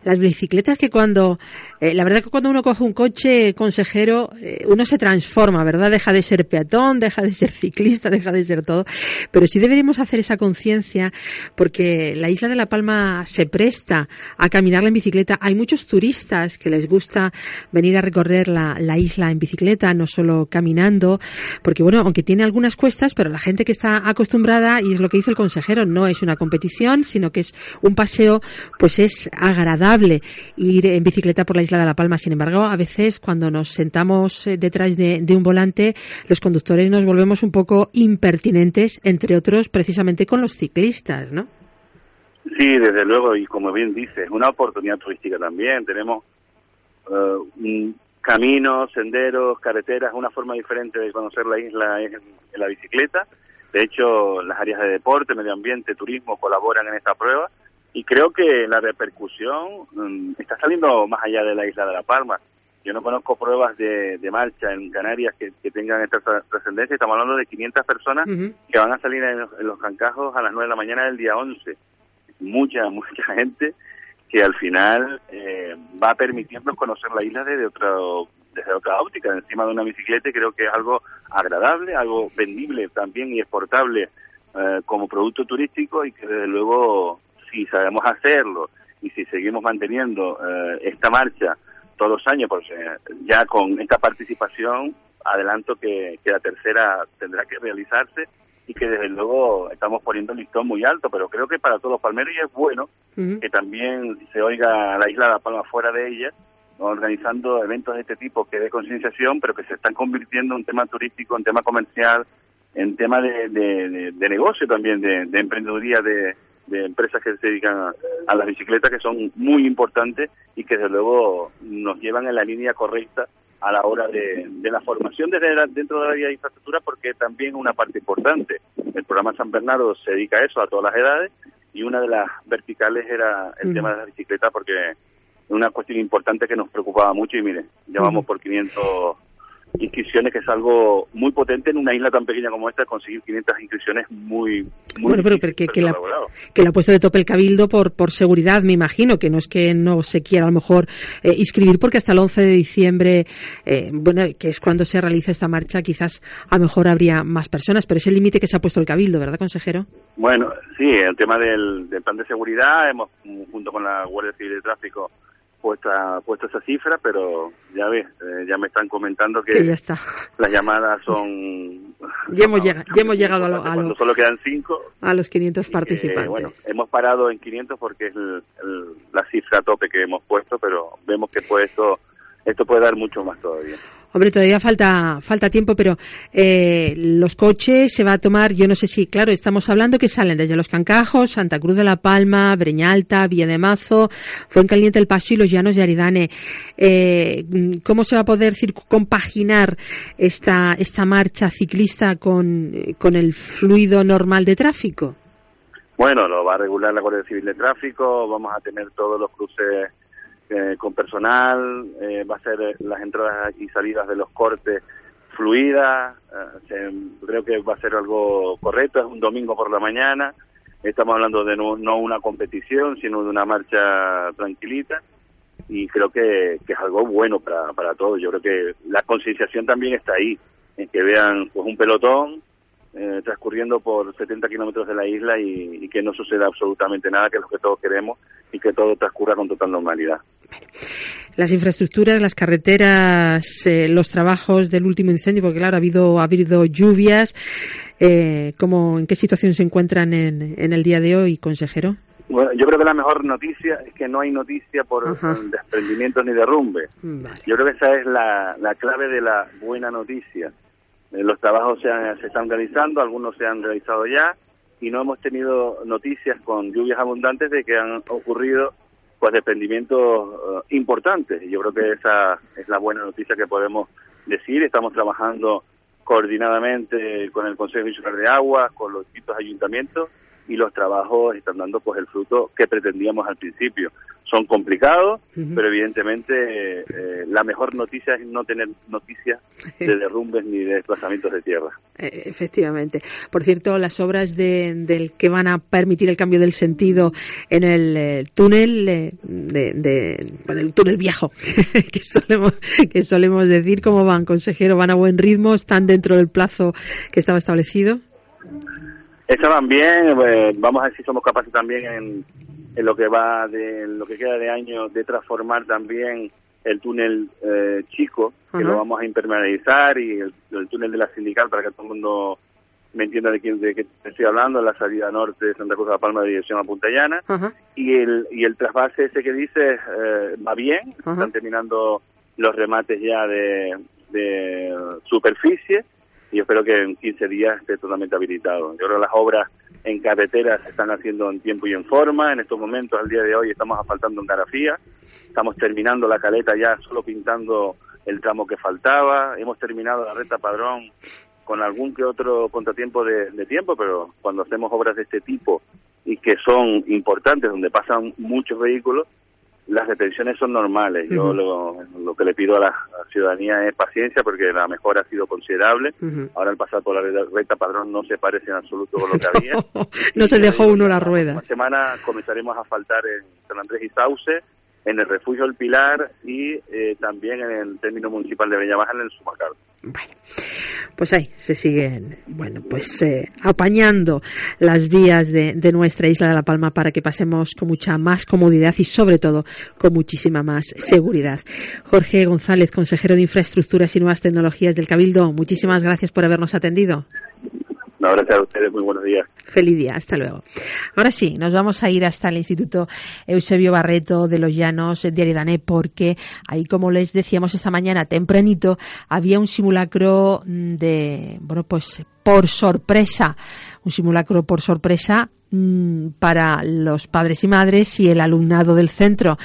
Las bicicletas que cuando, eh, la verdad que cuando uno coge un coche consejero, eh, uno se transforma, ¿verdad? Deja de ser peatón, deja de ser ciclista, deja de ser todo. Pero sí deberíamos hacer esa conciencia porque la isla de La Palma se presta a caminarla en bicicleta. Hay muchos turistas que les gusta venir a recorrer la, la isla en bicicleta, no solo caminando, porque bueno, aunque tiene algunas cuestas, pero la gente que está acostumbrada, y es lo que dice el consejero, no es una competición, sino que es un paseo, pues es agradable ir en bicicleta por la isla de La Palma. Sin embargo, a veces cuando nos sentamos eh, detrás de, un volante, los conductores nos volvemos un poco impertinentes, entre otros precisamente con los ciclistas, ¿no? Sí, desde luego, y como bien dices, es una oportunidad turística también. Tenemos un caminos, senderos, carreteras, una forma diferente de conocer la isla es en la bicicleta. De hecho, las áreas de deporte, medio ambiente, turismo colaboran en esta prueba y creo que la repercusión mm, está saliendo más allá de la isla de La Palma. Yo no conozco pruebas de, de marcha en Canarias que, que tengan esta tra- trascendencia. Estamos hablando de 500 personas que van a salir en los, en los cancajos a las 9 de la mañana del día 11. Mucha, mucha gente que al final eh, va a permitirnos conocer la isla desde, otro, desde otra óptica, encima de una bicicleta, creo que es algo agradable, algo vendible también y exportable eh, como producto turístico y que desde luego si sabemos hacerlo y si seguimos manteniendo eh, esta marcha todos los años, porque ya con esta participación adelanto que, que la tercera tendrá que realizarse y que desde luego estamos poniendo el listón muy alto, pero creo que para todos los palmeros y es bueno que también se oiga la isla de La Palma fuera de ella. Organizando eventos de este tipo que de concienciación, pero que se están convirtiendo en tema turístico, en tema comercial, en tema de, de, de- de negocio también, de, de emprendeduría de, de empresas que se dedican a, a las bicicletas, que son muy importantes y que desde luego nos llevan en la línea correcta a la hora de, de la formación desde la- dentro de la área de infraestructura, porque también una parte importante. El programa San Bernardo se dedica a eso, a todas las edades, y una de las verticales era el tema de la bicicleta, porque una cuestión importante que nos preocupaba mucho y mire, ya vamos por 500 inscripciones, que es algo muy potente en una isla tan pequeña como esta, conseguir 500 inscripciones muy, muy Bueno, pero, pero que, la, que la ha puesto de tope el cabildo por, por seguridad, me imagino, que no es que no se quiera a lo mejor eh, inscribir, porque hasta el 11 de diciembre, eh, bueno, que es cuando se realiza esta marcha, quizás a lo mejor habría más personas, pero es el límite que se ha puesto el cabildo, ¿verdad, consejero? Bueno, sí, el tema del, del plan de seguridad, hemos, junto con la Guardia Civil de Tráfico, puesta, puesto esa cifra, pero ya ves, eh, ya me están comentando que, Que ya está. las llamadas son... Ya hemos, llega- ya hemos llegado a, lo- a, lo- solo quedan cinco, a los 500 eh, participantes. bueno, hemos parado en 500 porque es el- el- la cifra tope que hemos puesto, pero vemos que pues esto, esto puede dar mucho más todavía. Hombre, todavía falta falta tiempo, pero eh, los coches se va a tomar, yo no sé si, claro, estamos hablando que salen desde Los Cancajos, Santa Cruz de la Palma, Breñalta, Villa de Mazo, Fuencaliente el Paso y Los Llanos de Aridane. Eh, ¿Cómo se va a poder compaginar esta, esta marcha ciclista con, con el fluido normal de tráfico? Bueno, lo va a regular la Guardia Civil de Tráfico, vamos a tener todos los cruces eh, con personal, eh, va a ser eh, las entradas y salidas de los cortes fluidas, eh, creo que va a ser algo correcto, es un domingo por la mañana, estamos hablando de no, no una competición, sino de una marcha tranquilita y creo que, que es algo bueno para, para todos. Yo creo que la concienciación también está ahí, en que vean pues un pelotón eh, transcurriendo por 70 kilómetros de la isla y, y que no suceda absolutamente nada, que es lo que todos queremos y que todo transcurra con total normalidad. Las infraestructuras, las carreteras, eh, los trabajos del último incendio, porque claro, ha habido, ha habido lluvias. Eh, ¿cómo, ¿En qué situación se encuentran en, en el día de hoy, consejero? Bueno, yo creo que la mejor noticia es que no hay noticia por Ajá. desprendimientos ni derrumbe. Vale. Yo creo que esa es la, la clave de la buena noticia. Eh, los trabajos se, han- se están realizando, algunos se han realizado ya y no hemos tenido noticias con lluvias abundantes de que han ocurrido pues desprendimientos eh, importantes. Yo creo que esa es la buena noticia que podemos decir. Estamos trabajando coordinadamente con el Consejo Insular de Agua, con los distintos ayuntamientos y los trabajos están dando pues el fruto que pretendíamos al principio. Son complicados, pero evidentemente eh, la mejor noticia es no tener noticias de derrumbes ni de desplazamientos de tierra. Eh, efectivamente. Por cierto, las obras de, del que van a permitir el cambio del sentido en el eh, túnel de, de bueno, el túnel viejo, que solemos que solemos decir, ¿cómo van, consejero? ¿Van a buen ritmo? ¿Están dentro del plazo que estaba establecido? Estaban bien, pues, vamos a ver si somos capaces también en, en lo que va de en lo que queda de año de transformar también el túnel eh, chico, que lo vamos a impermeabilizar, y el, túnel de la sindical para que todo el mundo me entienda de quién de qué estoy hablando, la salida norte de Santa Cruz de la Palma de dirección a Punta Llana, y el y el trasvase ese que dices eh, va bien, están terminando los remates ya de, de superficie, y espero que en 15 días esté totalmente habilitado. Yo creo que las obras en carreteras se están haciendo en tiempo y en forma. En estos momentos, al día de hoy, estamos asfaltando en Garafía. Estamos terminando la caleta ya solo pintando el tramo que faltaba. Hemos terminado la recta padrón con algún que otro contratiempo de, de tiempo, pero cuando hacemos obras de este tipo y que son importantes, donde pasan muchos vehículos, las detenciones son normales. Yo lo, lo, que le pido a la, ciudadanía es paciencia porque la mejora ha sido considerable. Ahora el pasar por la recta padrón no se parece en absoluto con lo que había. no se dejó uno la rueda. La semana comenzaremos a faltar en San Andrés y Sauce, en el refugio El Pilar y eh, también en el término municipal de Baja en el Sumacar. Bueno, pues ahí se siguen, bueno, pues eh, apañando las vías de, nuestra isla de La Palma para que pasemos con mucha más comodidad y sobre todo con muchísima más seguridad. Jorge González, consejero de Infraestructuras y Nuevas Tecnologías del Cabildo, muchísimas gracias por habernos atendido. No, gracias a ustedes, muy buenos días. Feliz día, hasta luego. Ahora sí, nos vamos a ir hasta el Instituto Eusebio Barreto de los Llanos de Aridane porque ahí, como les decíamos esta mañana tempranito, había un simulacro de, bueno, pues por sorpresa, un simulacro por sorpresa mm, para los padres y madres y el alumnado del centro.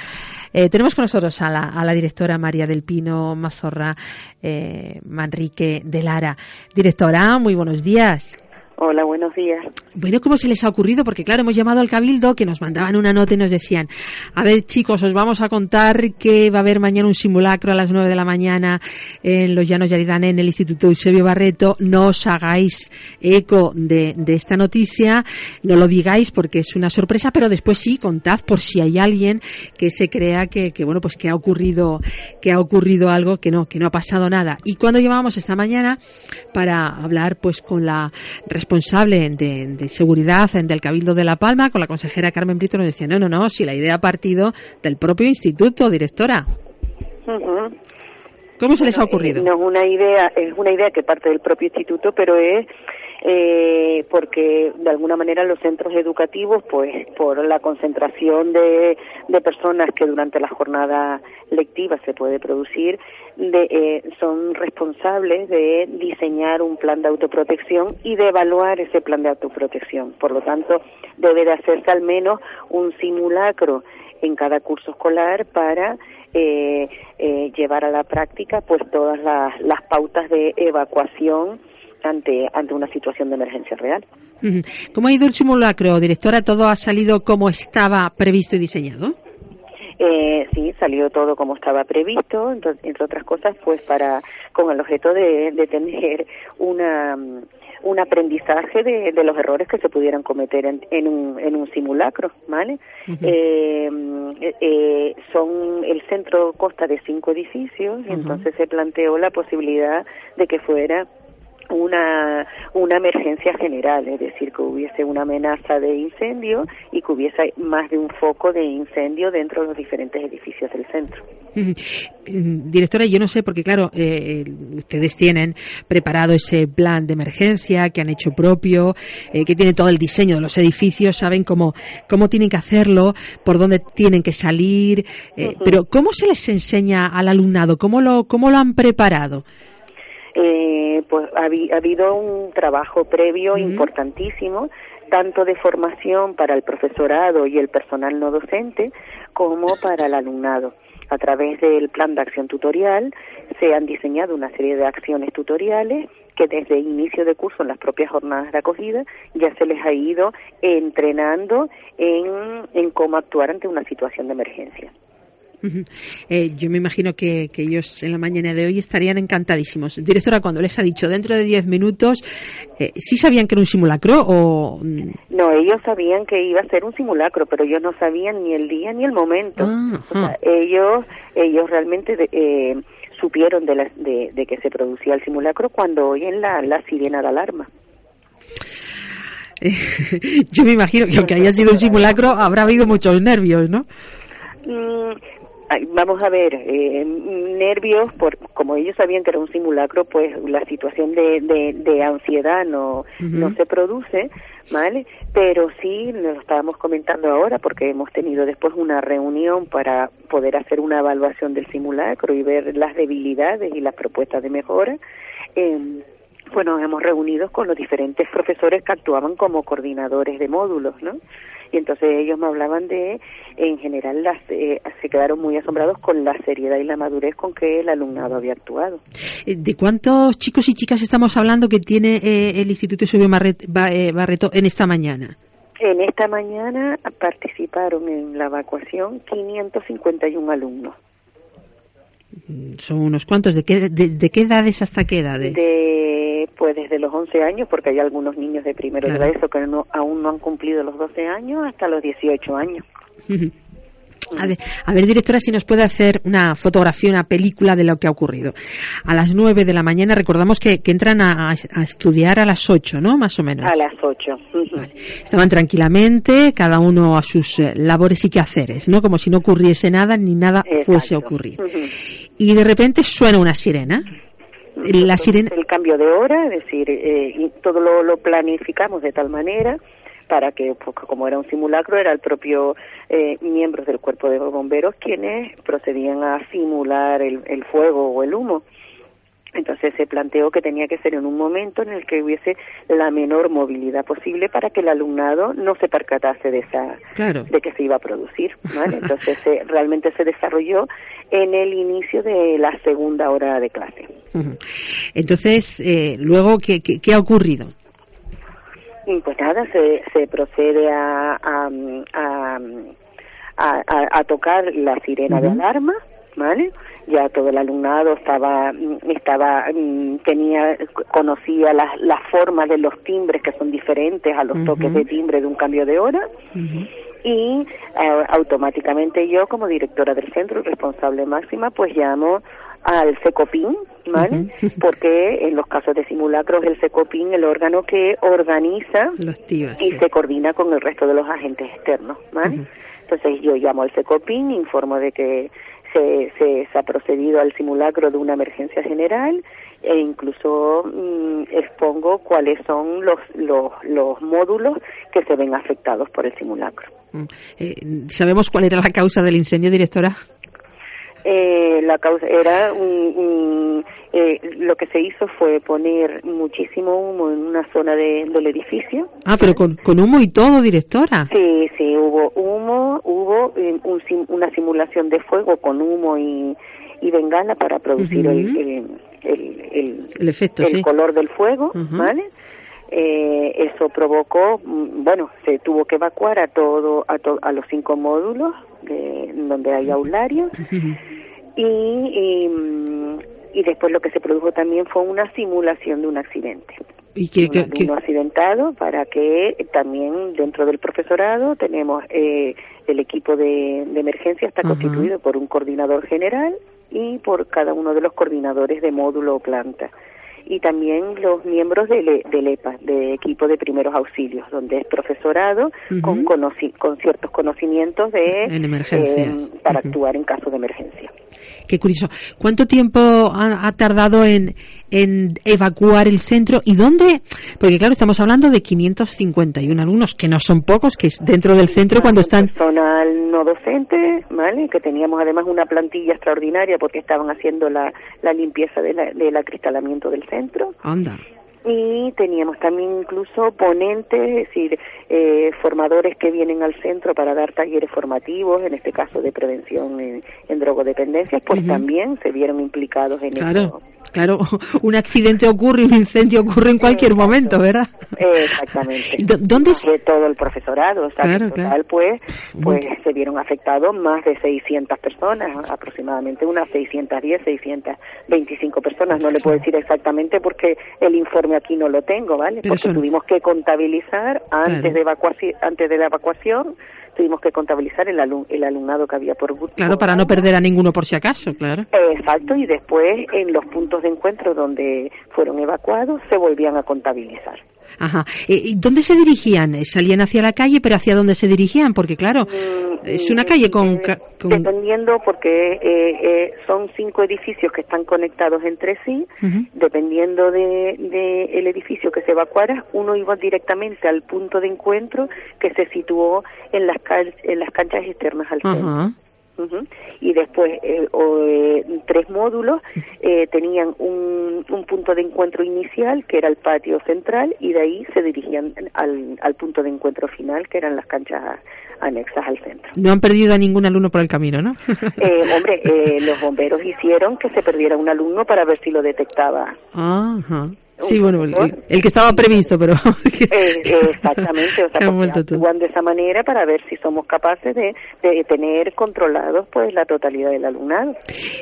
Eh, tenemos con nosotros a la, a la, directora María del Pino Mazorra eh, Manrique de Lara. Directora, muy buenos días. Hola, buenos días. Bueno, ¿cómo se les ha ocurrido? Porque claro, hemos llamado al Cabildo que nos mandaban una nota y nos decían, a ver chicos, os vamos a contar que va a haber mañana un simulacro a las nueve de la mañana en los Llanos de Aridane, en el Instituto Eusebio Barreto. No os hagáis eco de, esta noticia, no lo digáis porque es una sorpresa, pero después sí, contad por si hay alguien que se crea que, que bueno, pues que ha ocurrido, que ha ocurrido algo, que no, que no ha pasado nada. Y cuando llamamos esta mañana para hablar pues con la responsable de, seguridad del Cabildo de La Palma, con la consejera Carmen Brito, nos decía, no, no, no, si la idea ha partido del propio instituto, directora. ¿Cómo se les ha ocurrido? No es una idea, es una idea que parte del propio instituto, pero es eh, porque de alguna manera los centros educativos, pues por la concentración de, de personas que durante la jornada lectiva se puede producir, de, eh, son responsables de diseñar un plan de autoprotección y de evaluar ese plan de autoprotección. Por lo tanto, debe de hacerse al menos un simulacro en cada curso escolar para eh, eh, llevar a la práctica pues todas las, las pautas de evacuación ante, ante una situación de emergencia real. ¿Cómo ha ido el simulacro, directora? ¿Todo ha salido como estaba previsto y diseñado? Eh, sí, salió todo como estaba previsto, entonces, entre otras cosas, pues para con el objeto de, de tener una un aprendizaje de, de, los errores que se pudieran cometer en, en, un, en un simulacro, ¿vale? eh, eh, son el centro consta de cinco edificios, y entonces se planteó la posibilidad de que fuera una, una emergencia general, es decir, que hubiese una amenaza de incendio y que hubiese más de un foco de incendio dentro de los diferentes edificios del centro. Directora, yo no sé, porque claro, eh, ustedes tienen preparado ese plan de emergencia que han hecho propio, eh, que tiene todo el diseño de los edificios, saben cómo, cómo tienen que hacerlo, por dónde tienen que salir, eh, pero ¿cómo se les enseña al alumnado? ¿Cómo lo, cómo lo han preparado? Eh, pues ha, habido un trabajo previo importantísimo, tanto de formación para el profesorado y el personal no docente, como para el alumnado. A través del plan de acción tutorial se han diseñado una serie de acciones tutoriales que desde inicio de curso en las propias jornadas de acogida ya se les ha ido entrenando en, en cómo actuar ante una situación de emergencia. Eh, yo me imagino que, que ellos en la mañana de hoy estarían encantadísimos. Directora, cuando les ha dicho dentro de 10 minutos, eh, ¿sí sabían que era un simulacro o...? mm, No, ellos sabían que iba a ser un simulacro, pero ellos no sabían ni el día ni el momento. Ah, O sea, ellos, ellos realmente de- eh, supieron de, la- de, de que se producía el simulacro cuando oyen la, la sirena de alarma. yo me imagino que aunque haya sido un simulacro, habrá habido muchos nervios, ¿no? Vamos a ver, eh, nervios, por, como ellos sabían que era un simulacro, pues la situación de, de, de ansiedad no, no se produce, ¿vale? Pero sí, lo estábamos comentando ahora, porque hemos tenido después una reunión para poder hacer una evaluación del simulacro y ver las debilidades y las propuestas de mejora. Eh, pues nos hemos reunido con los diferentes profesores que actuaban como coordinadores de módulos, ¿no? Y entonces ellos me hablaban de, en general, las, eh, se quedaron muy asombrados con la seriedad y la madurez con que el alumnado había actuado. Eh, ¿De cuántos chicos y chicas estamos hablando que tiene eh, el Instituto Eusebio eh, Barreto en esta mañana? En esta mañana participaron en la evacuación 551 alumnos. Mm, Son unos cuantos. ¿De qué, de, de qué edades hasta qué edades? De, pues desde los 11 años, porque hay algunos niños de primero de Claro. la ESO que no, aún no han cumplido los 12 años, hasta los 18 años. A ver, a ver, directora, si nos puede hacer una fotografía, una película de lo que ha ocurrido. A las 9 de la mañana, recordamos que, que entran a, a estudiar a las 8, ¿no? Más o menos. A las 8. Estaban tranquilamente, cada uno a sus eh, labores y quehaceres, ¿no? Como si no ocurriese nada ni nada fuese a ocurrir. Y de repente suena una sirena. La sirena. El cambio de hora, es decir, eh, y todo lo, lo planificamos de tal manera para que, pues, como era un simulacro, era el propio eh, miembros del cuerpo de bomberos quienes procedían a simular el, el fuego o el humo. Entonces se planteó que tenía que ser en un momento en el que hubiese la menor movilidad posible para que el alumnado no se percatase de esa Claro. de que se iba a producir. ¿vale? Entonces se- realmente se desarrolló en el inicio de la segunda hora de clase. Entonces, eh, luego, ¿qué, qué, qué ha ocurrido? Y pues nada, se, se procede a, a, a, a- tocar la sirena de alarma, ¿vale? Ya todo el alumnado estaba, mm, estaba, mm, tenía, conocía las, las formas de los timbres que son diferentes a los toques de timbre de un cambio de hora y eh, automáticamente yo como directora del centro responsable máxima pues llamo al SECOPIN, ¿vale? Porque en los casos de simulacros el SECOPIN, el órgano que organiza Lo activas, y sí. se coordina con el resto de los agentes externos, ¿vale? Entonces yo llamo al SECOPIN, informo de que se, se, se ha procedido al simulacro de una emergencia general e incluso mm, expongo cuáles son los, los, los módulos que se ven afectados por el simulacro. Mm. Eh, ¿Sabemos cuál era la causa del incendio, directora? Eh, la causa era un- un- eh, lo que se hizo fue poner muchísimo humo en una zona de- del edificio. Ah, pero con, con humo y todo, directora. Sí, sí, hubo humo, hubo eh, un una simulación de fuego con humo y, y bengala para producir el, el, el, el- El efecto, el sí. color del fuego, Ujú. ¿vale? Eh, eso provocó, mm, bueno, se tuvo que evacuar a todo, a, to- a los cinco módulos de, donde hay aularios. Y, y, mm, y después lo que se produjo también fue una simulación de un accidente. ¿Y qué, un qué- qué- alumno accidentado para que también dentro del profesorado tenemos eh, el equipo de, de emergencia está constituido por un coordinador general y por cada uno de los coordinadores de módulo o planta y también los miembros del, del EPA, de equipo de primeros auxilios, donde es profesorado con, conoci- con ciertos conocimientos de En emergencias. eh, para actuar en caso de emergencia. Qué curioso. ¿Cuánto tiempo ha, ha tardado en, en evacuar el centro y dónde? Porque claro, estamos hablando de 551 alumnos, que no son pocos, que es dentro del centro cuando están... personal no docente, ¿vale? Que teníamos además una plantilla extraordinaria porque estaban haciendo la, la limpieza de la- del acristalamiento del centro. Anda. Y teníamos también incluso ponentes, es decir, eh, formadores que vienen al centro para dar talleres formativos, en este caso de prevención en, en drogodependencias, pues también se vieron implicados en Claro. esto. Claro, un accidente ocurre, un incendio ocurre en cualquier momento, ¿verdad? Exactamente. ¿Dónde se... todo el profesorado, o sea, Claro, en total, claro. pues, pues se vieron afectados más de 600 personas, aproximadamente unas 610, 625 personas. No le puedo decir exactamente porque el informe aquí no lo tengo, ¿vale? Pero porque son- tuvimos que contabilizar antes Claro. de evacuación, antes de la evacuación, tuvimos que contabilizar el, alum- el alumnado que había por grupo. Claro, para no perder a ninguno por si acaso, claro. Exacto, y después en los puntos de encuentro donde fueron evacuados se volvían a contabilizar. Ajá. Eh, ¿y ¿Dónde se dirigían? Eh, Salían hacia la calle, pero ¿hacia dónde se dirigían? Porque claro, es una calle con... ca- con- Dependiendo, porque eh, eh, son cinco edificios que están conectados entre sí, dependiendo de, de el edificio que se evacuara, uno iba directamente al punto de encuentro que se situó en las, cal- en las canchas externas al centro. Ajá. Y después eh, o, eh, tres módulos eh, tenían un, un punto de encuentro inicial, que era el patio central, y de ahí se dirigían al, al punto de encuentro final, que eran las canchas anexas al centro. No han perdido a ningún alumno por el camino, ¿no? Eh, hombre, eh, los bomberos hicieron que se perdiera un alumno para ver si lo detectaba. Ajá. Sí, bueno, el, el- que estaba previsto, pero... Eh, eh, exactamente, o sea, porque actúan de esa manera para ver si somos capaces de, de tener controlados pues la totalidad del alumnado.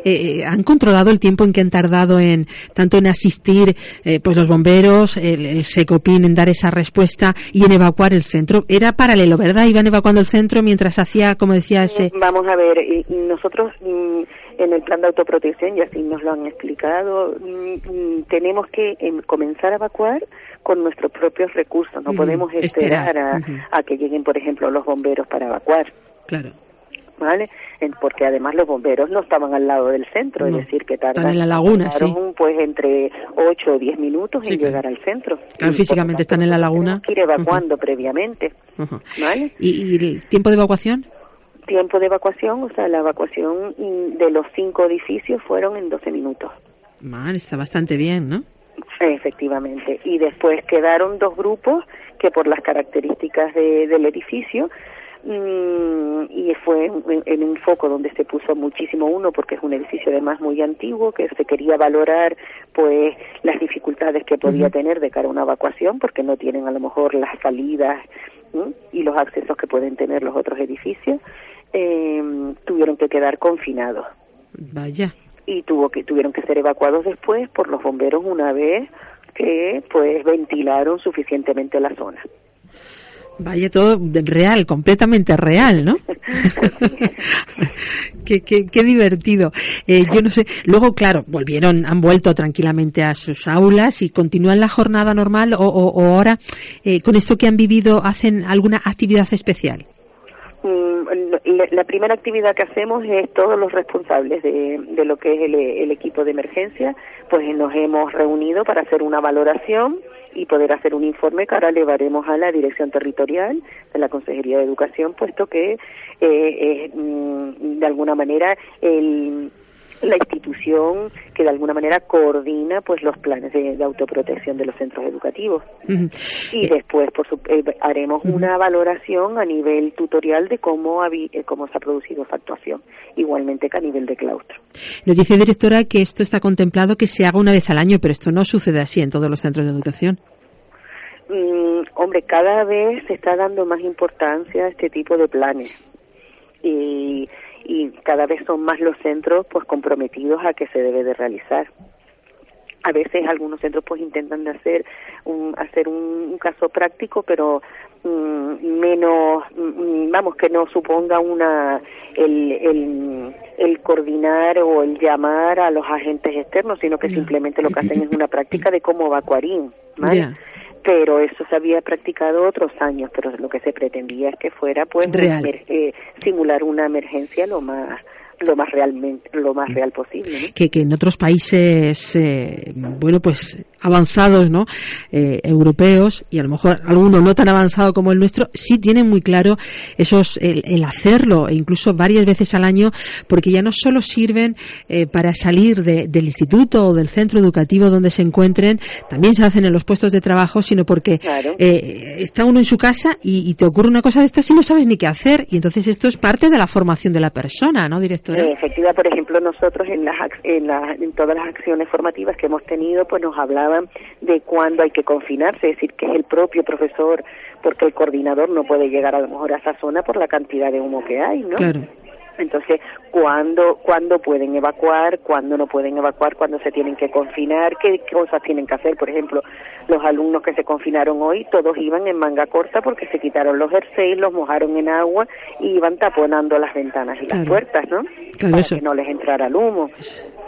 Eh, eh, ¿Han controlado el tiempo en que han tardado en tanto en asistir eh, pues los bomberos, el, el SECOPIN en dar esa respuesta y en evacuar el centro? Era paralelo, ¿verdad? Iban evacuando el centro mientras hacía, como decía ese... Vamos a ver, nosotros mm, en el plan de autoprotección, y así nos lo han explicado, mm, mm, tenemos que em, comenzar a evacuar con nuestros propios recursos, no podemos esperar, a, a que lleguen, por ejemplo, los bomberos para evacuar. Claro. ¿Vale? Porque además los bomberos no estaban al lado del centro, No, es decir, que tardan, están en la laguna, sí. tardaron, pues entre 8 o 10 minutos Sí, en claro. llegar al centro. Claro, Y, físicamente están en la laguna. que ir evacuando previamente. ¿vale? ¿Y, y el tiempo de evacuación? Tiempo de evacuación, o sea, la evacuación de los cinco edificios fueron en 12 minutos. Man, está bastante bien, ¿no? Efectivamente. Y después quedaron dos grupos que por las características de- del edificio mm, y fue en, un foco donde se puso muchísimo uno porque es un edificio además muy antiguo que se quería valorar pues las dificultades que podía tener de cara a una evacuación porque no tienen a lo mejor las salidas y los accesos que pueden tener los otros edificios eh, tuvieron que quedar confinados Vaya. y tuvo que tuvieron que ser evacuados después por los bomberos una vez que pues ventilaron suficientemente la zona. Vaya, todo real, completamente real, ¿no? qué, qué, qué divertido. Eh, yo no sé. Luego, claro, volvieron, han vuelto tranquilamente a sus aulas y continúan la jornada normal o, o- o ahora, eh, con esto que han vivido, hacen alguna actividad especial. Mm, la, primera actividad que hacemos es todos los responsables de, de lo que es el, el equipo de emergencia, pues nos hemos reunido para hacer una valoración y poder hacer un informe que ahora llevaremos a la dirección territorial de la Consejería de Educación, puesto que eh, mm, de alguna manera el la institución que de alguna manera coordina pues los planes de, de autoprotección de los centros educativos. Y después por su- eh, haremos una valoración a nivel tutorial de cómo habi- eh, cómo se ha producido esa actuación igualmente que a nivel de claustro. Nos dice directora que esto está contemplado que se haga una vez al año, pero esto no sucede así en todos los centros de educación. Mm, hombre, cada vez se está dando más importancia a este tipo de planes. Y, y cada vez son más los centros pues comprometidos a que se debe de realizar. A veces algunos centros pues intentan de hacer un, hacer un, un caso práctico, pero mm, menos, mm, vamos, que no suponga una el, el, el coordinar o el llamar a los agentes externos, sino que simplemente lo que hacen es una práctica de cómo evacuarín, ¿vale? Ya. Pero eso se había practicado otros años, pero lo que se pretendía es que fuera pues Real. eh, simular una emergencia lo más lo más realmente lo más real posible, ¿no? que, que en otros países, eh, bueno, pues avanzados, ¿no? Eh, europeos y a lo mejor algunos no tan avanzado como el nuestro, sí tienen muy claro esos el, hacerlo e incluso varias veces al año, porque ya no solo sirven eh, para salir del instituto o del centro educativo donde se encuentren, también se hacen en los puestos de trabajo, sino porque eh, está uno en su casa y, te ocurre una cosa de estas y no sabes ni qué hacer y entonces esto es parte de la formación de la persona, ¿no, directora? efectivamente, por ejemplo, nosotros en las en, en todas las acciones formativas que hemos tenido, pues nos hablaban de cuándo hay que confinarse, es decir, que es el propio profesor, porque el coordinador no puede llegar a lo mejor a esa zona por la cantidad de humo que hay, ¿no? Claro. Entonces, ¿cuándo, ¿cuándo pueden evacuar? ¿Cuándo no pueden evacuar? ¿Cuándo se tienen que confinar? ¿Qué cosas tienen que hacer? Por ejemplo, los alumnos que se confinaron hoy, todos iban en manga corta porque se quitaron los jerseys, los mojaron en agua y iban taponando las ventanas y las puertas, ¿no? Claro, para que no les entrara el humo.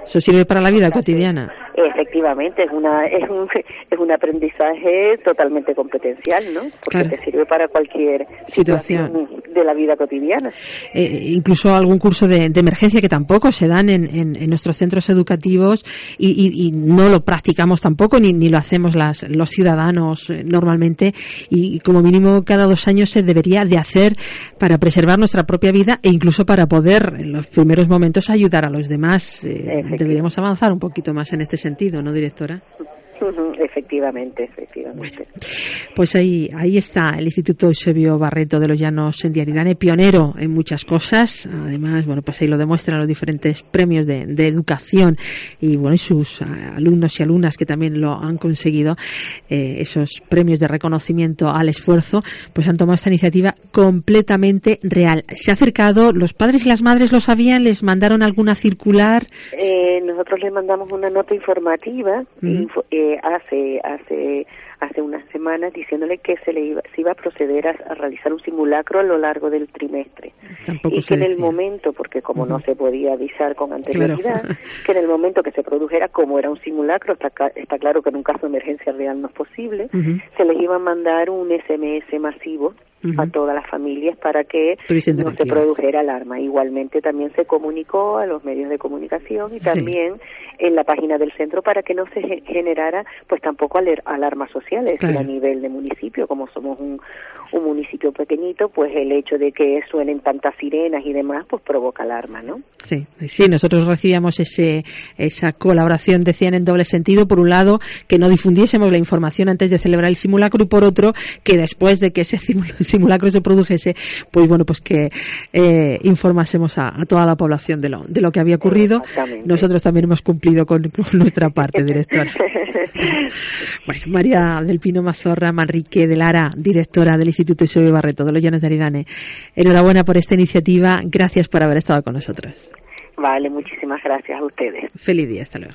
Eso sirve para la vida cotidiana. Efectivamente, es una es un, es un aprendizaje totalmente competencial, ¿no? Porque te sirve para cualquier situación, de la vida cotidiana. Eh, incluso algún curso de, emergencia que tampoco se dan en, en, nuestros centros educativos y, y, no lo practicamos tampoco ni, ni lo hacemos las, los ciudadanos eh, normalmente y como mínimo cada dos años se debería de hacer para preservar nuestra propia vida e incluso para poder en los primeros momentos ayudar a los demás. Eh, deberíamos avanzar un poquito más en este sentido, ¿no, directora? Efectivamente, efectivamente. pues ahí, ahí está el Instituto Eusebio Barreto de los Llanos en Diaridane, pionero en muchas cosas. Además, bueno, pues ahí lo demuestran los diferentes premios de, educación y bueno, y sus alumnos y alumnas que también lo han conseguido, eh, esos premios de reconocimiento al esfuerzo, pues han tomado esta iniciativa completamente real. Se ha acercado, los padres y las madres lo sabían, les mandaron alguna circular. Eh, nosotros les mandamos una nota informativa. eh, hace hace hace unas semanas diciéndole que se le iba, se iba a proceder a, realizar un simulacro a lo largo del trimestre. Y que en el momento porque como no se podía avisar con anterioridad que en el momento que se produjera como era un simulacro está, está claro que en un caso de emergencia real no es posible se les iba a mandar un SMS masivo a todas las familias para que no se produjera alarma. Igualmente también se comunicó a los medios de comunicación y también en la página del centro para que no se generara pues tampoco alarmas sociales. A nivel de municipio, como somos un, un municipio pequeñito, pues el hecho de que suenen tantas sirenas y demás pues provoca alarma, ¿no? Sí, sí, nosotros recibíamos ese, esa colaboración, decían en doble sentido, por un lado que no difundiésemos la información antes de celebrar el simulacro y por otro que después de que ese simulacro se produjese, pues bueno, pues que eh, informásemos a, toda la población de lo, de lo que había ocurrido. Nosotros también hemos cumplido con, nuestra parte, directora. bueno, María del Pino Mazorra Manrique de Lara, directora del Instituto Isabel Barreto de los Llanos de Aridane. Enhorabuena por esta iniciativa. Gracias por haber estado con nosotros. Vale, muchísimas gracias a ustedes. Feliz día, hasta luego.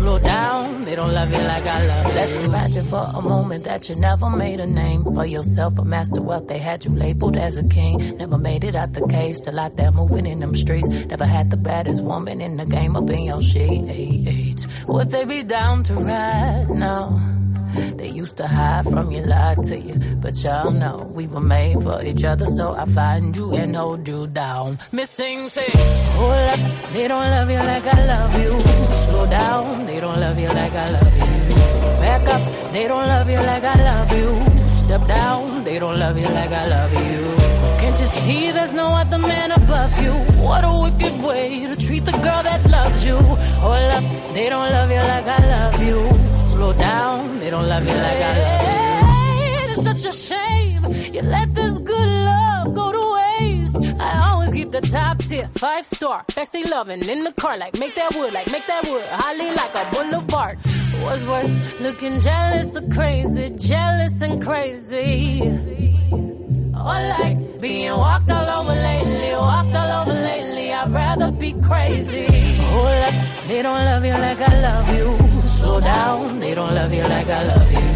Slow down, they don't love you like I love. Let's imagine for a moment that you never made a name for yourself, a master wealth. They had you labeled as a king. Never made it out the cage, still out there moving in them streets. Never had the baddest woman in the game up in your sheets. Would they be down to ride now? They used to hide from you, lie to you. But y'all know we were made for each other, so I find you and hold you down. Missing say, hold up, they don't love you like I love you. Slow down, they don't love you like I love you. Back up, they don't love you like I love you. Step down, they don't love you like I love you. Can't you see there's no other man above you? What a wicked way to treat the girl that loves you. Hold up, they don't love you like I love you slow down. They don't love you like I love you. It's such a shame you let this good love go to waste. I always keep the top tier, five star, sexy loving in the car, like make that wood, like make that wood, holly like a boulevard. What's worse, looking jealous or crazy, jealous and crazy. Or like being walked all over lately, walked all over lately. I'd rather be crazy. Hold up, they don't love you like I love you slow down. They don't love you like I love you.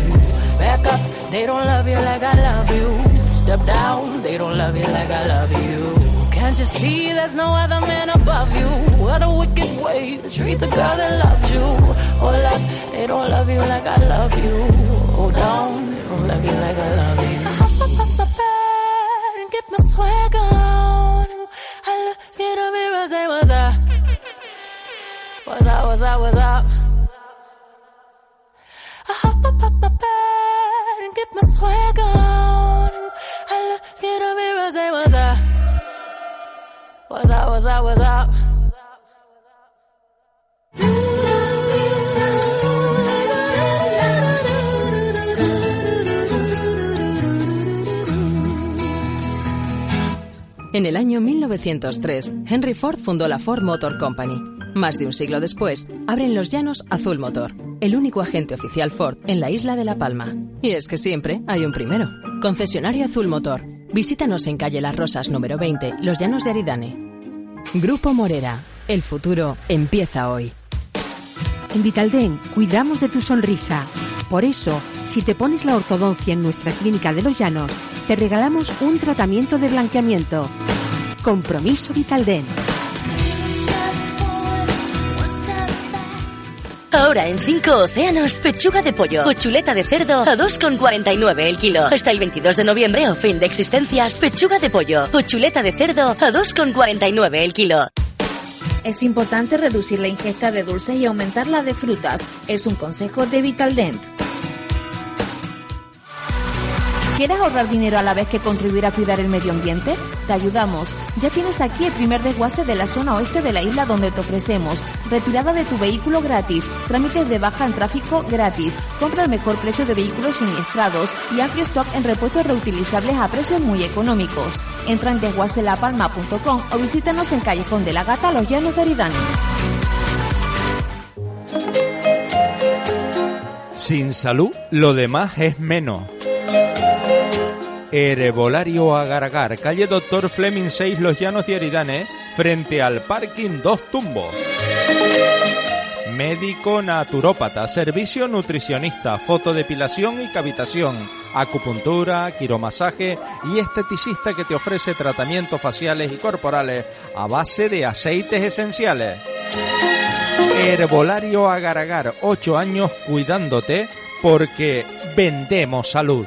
Back up. They don't love you like I love you. Step down. They don't love you like I love you. Can't you see there's no other man above you? What a wicked way to treat the girl that loves you. Oh, Hold up, they don't love you like I love you. Oh, Hold on, they don't love you like I love you. I hop up the bed and get my swag on. I look in the mirror, say what's up? What's up, what's up, what's up? En el año 1903, Henry Ford fundó la Ford Motor Company. Más de un siglo después, abren los llanos Azul Motor el único agente oficial Ford en la isla de La Palma. Y es que siempre hay un primero. Concesionario Azul Motor. Visítanos en calle Las Rosas número 20, Los Llanos de Aridane. Grupo Morera. El futuro empieza hoy. En Vitalden cuidamos de tu sonrisa. Por eso, si te pones la ortodoncia en nuestra clínica de Los Llanos, te regalamos un tratamiento de blanqueamiento. Compromiso Vitalden. Ahora en 5 océanos, pechuga de pollo o chuleta de cerdo a 2,49 el kilo. Hasta el 22 de noviembre o fin de existencias, pechuga de pollo o chuleta de cerdo a 2,49 el kilo. Es importante reducir la ingesta de dulces y aumentar la de frutas. Es un consejo de Vitaldent. ¿Quieres ahorrar dinero a la vez que contribuir a cuidar el medio ambiente? Te ayudamos. Ya tienes aquí el primer desguace de la zona oeste de la isla donde te ofrecemos retirada de tu vehículo gratis, trámites de baja en tráfico gratis, compra el mejor precio de vehículos siniestrados y amplio stock en repuestos reutilizables a precios muy económicos. Entra en desguacelapalma.com o visítanos en Callejón de la Gata, Los Llanos de Aridane. Sin salud, lo demás es menos. Herbolario Agar calle Doctor Fleming 6, Los Llanos de Aridane, frente al parking Dos Tumbos. Médico naturópata, servicio nutricionista, fotodepilación y cavitación, acupuntura, quiromasaje y esteticista que te ofrece tratamientos faciales y corporales a base de aceites esenciales. Herbolario Agar 8 años cuidándote porque vendemos salud.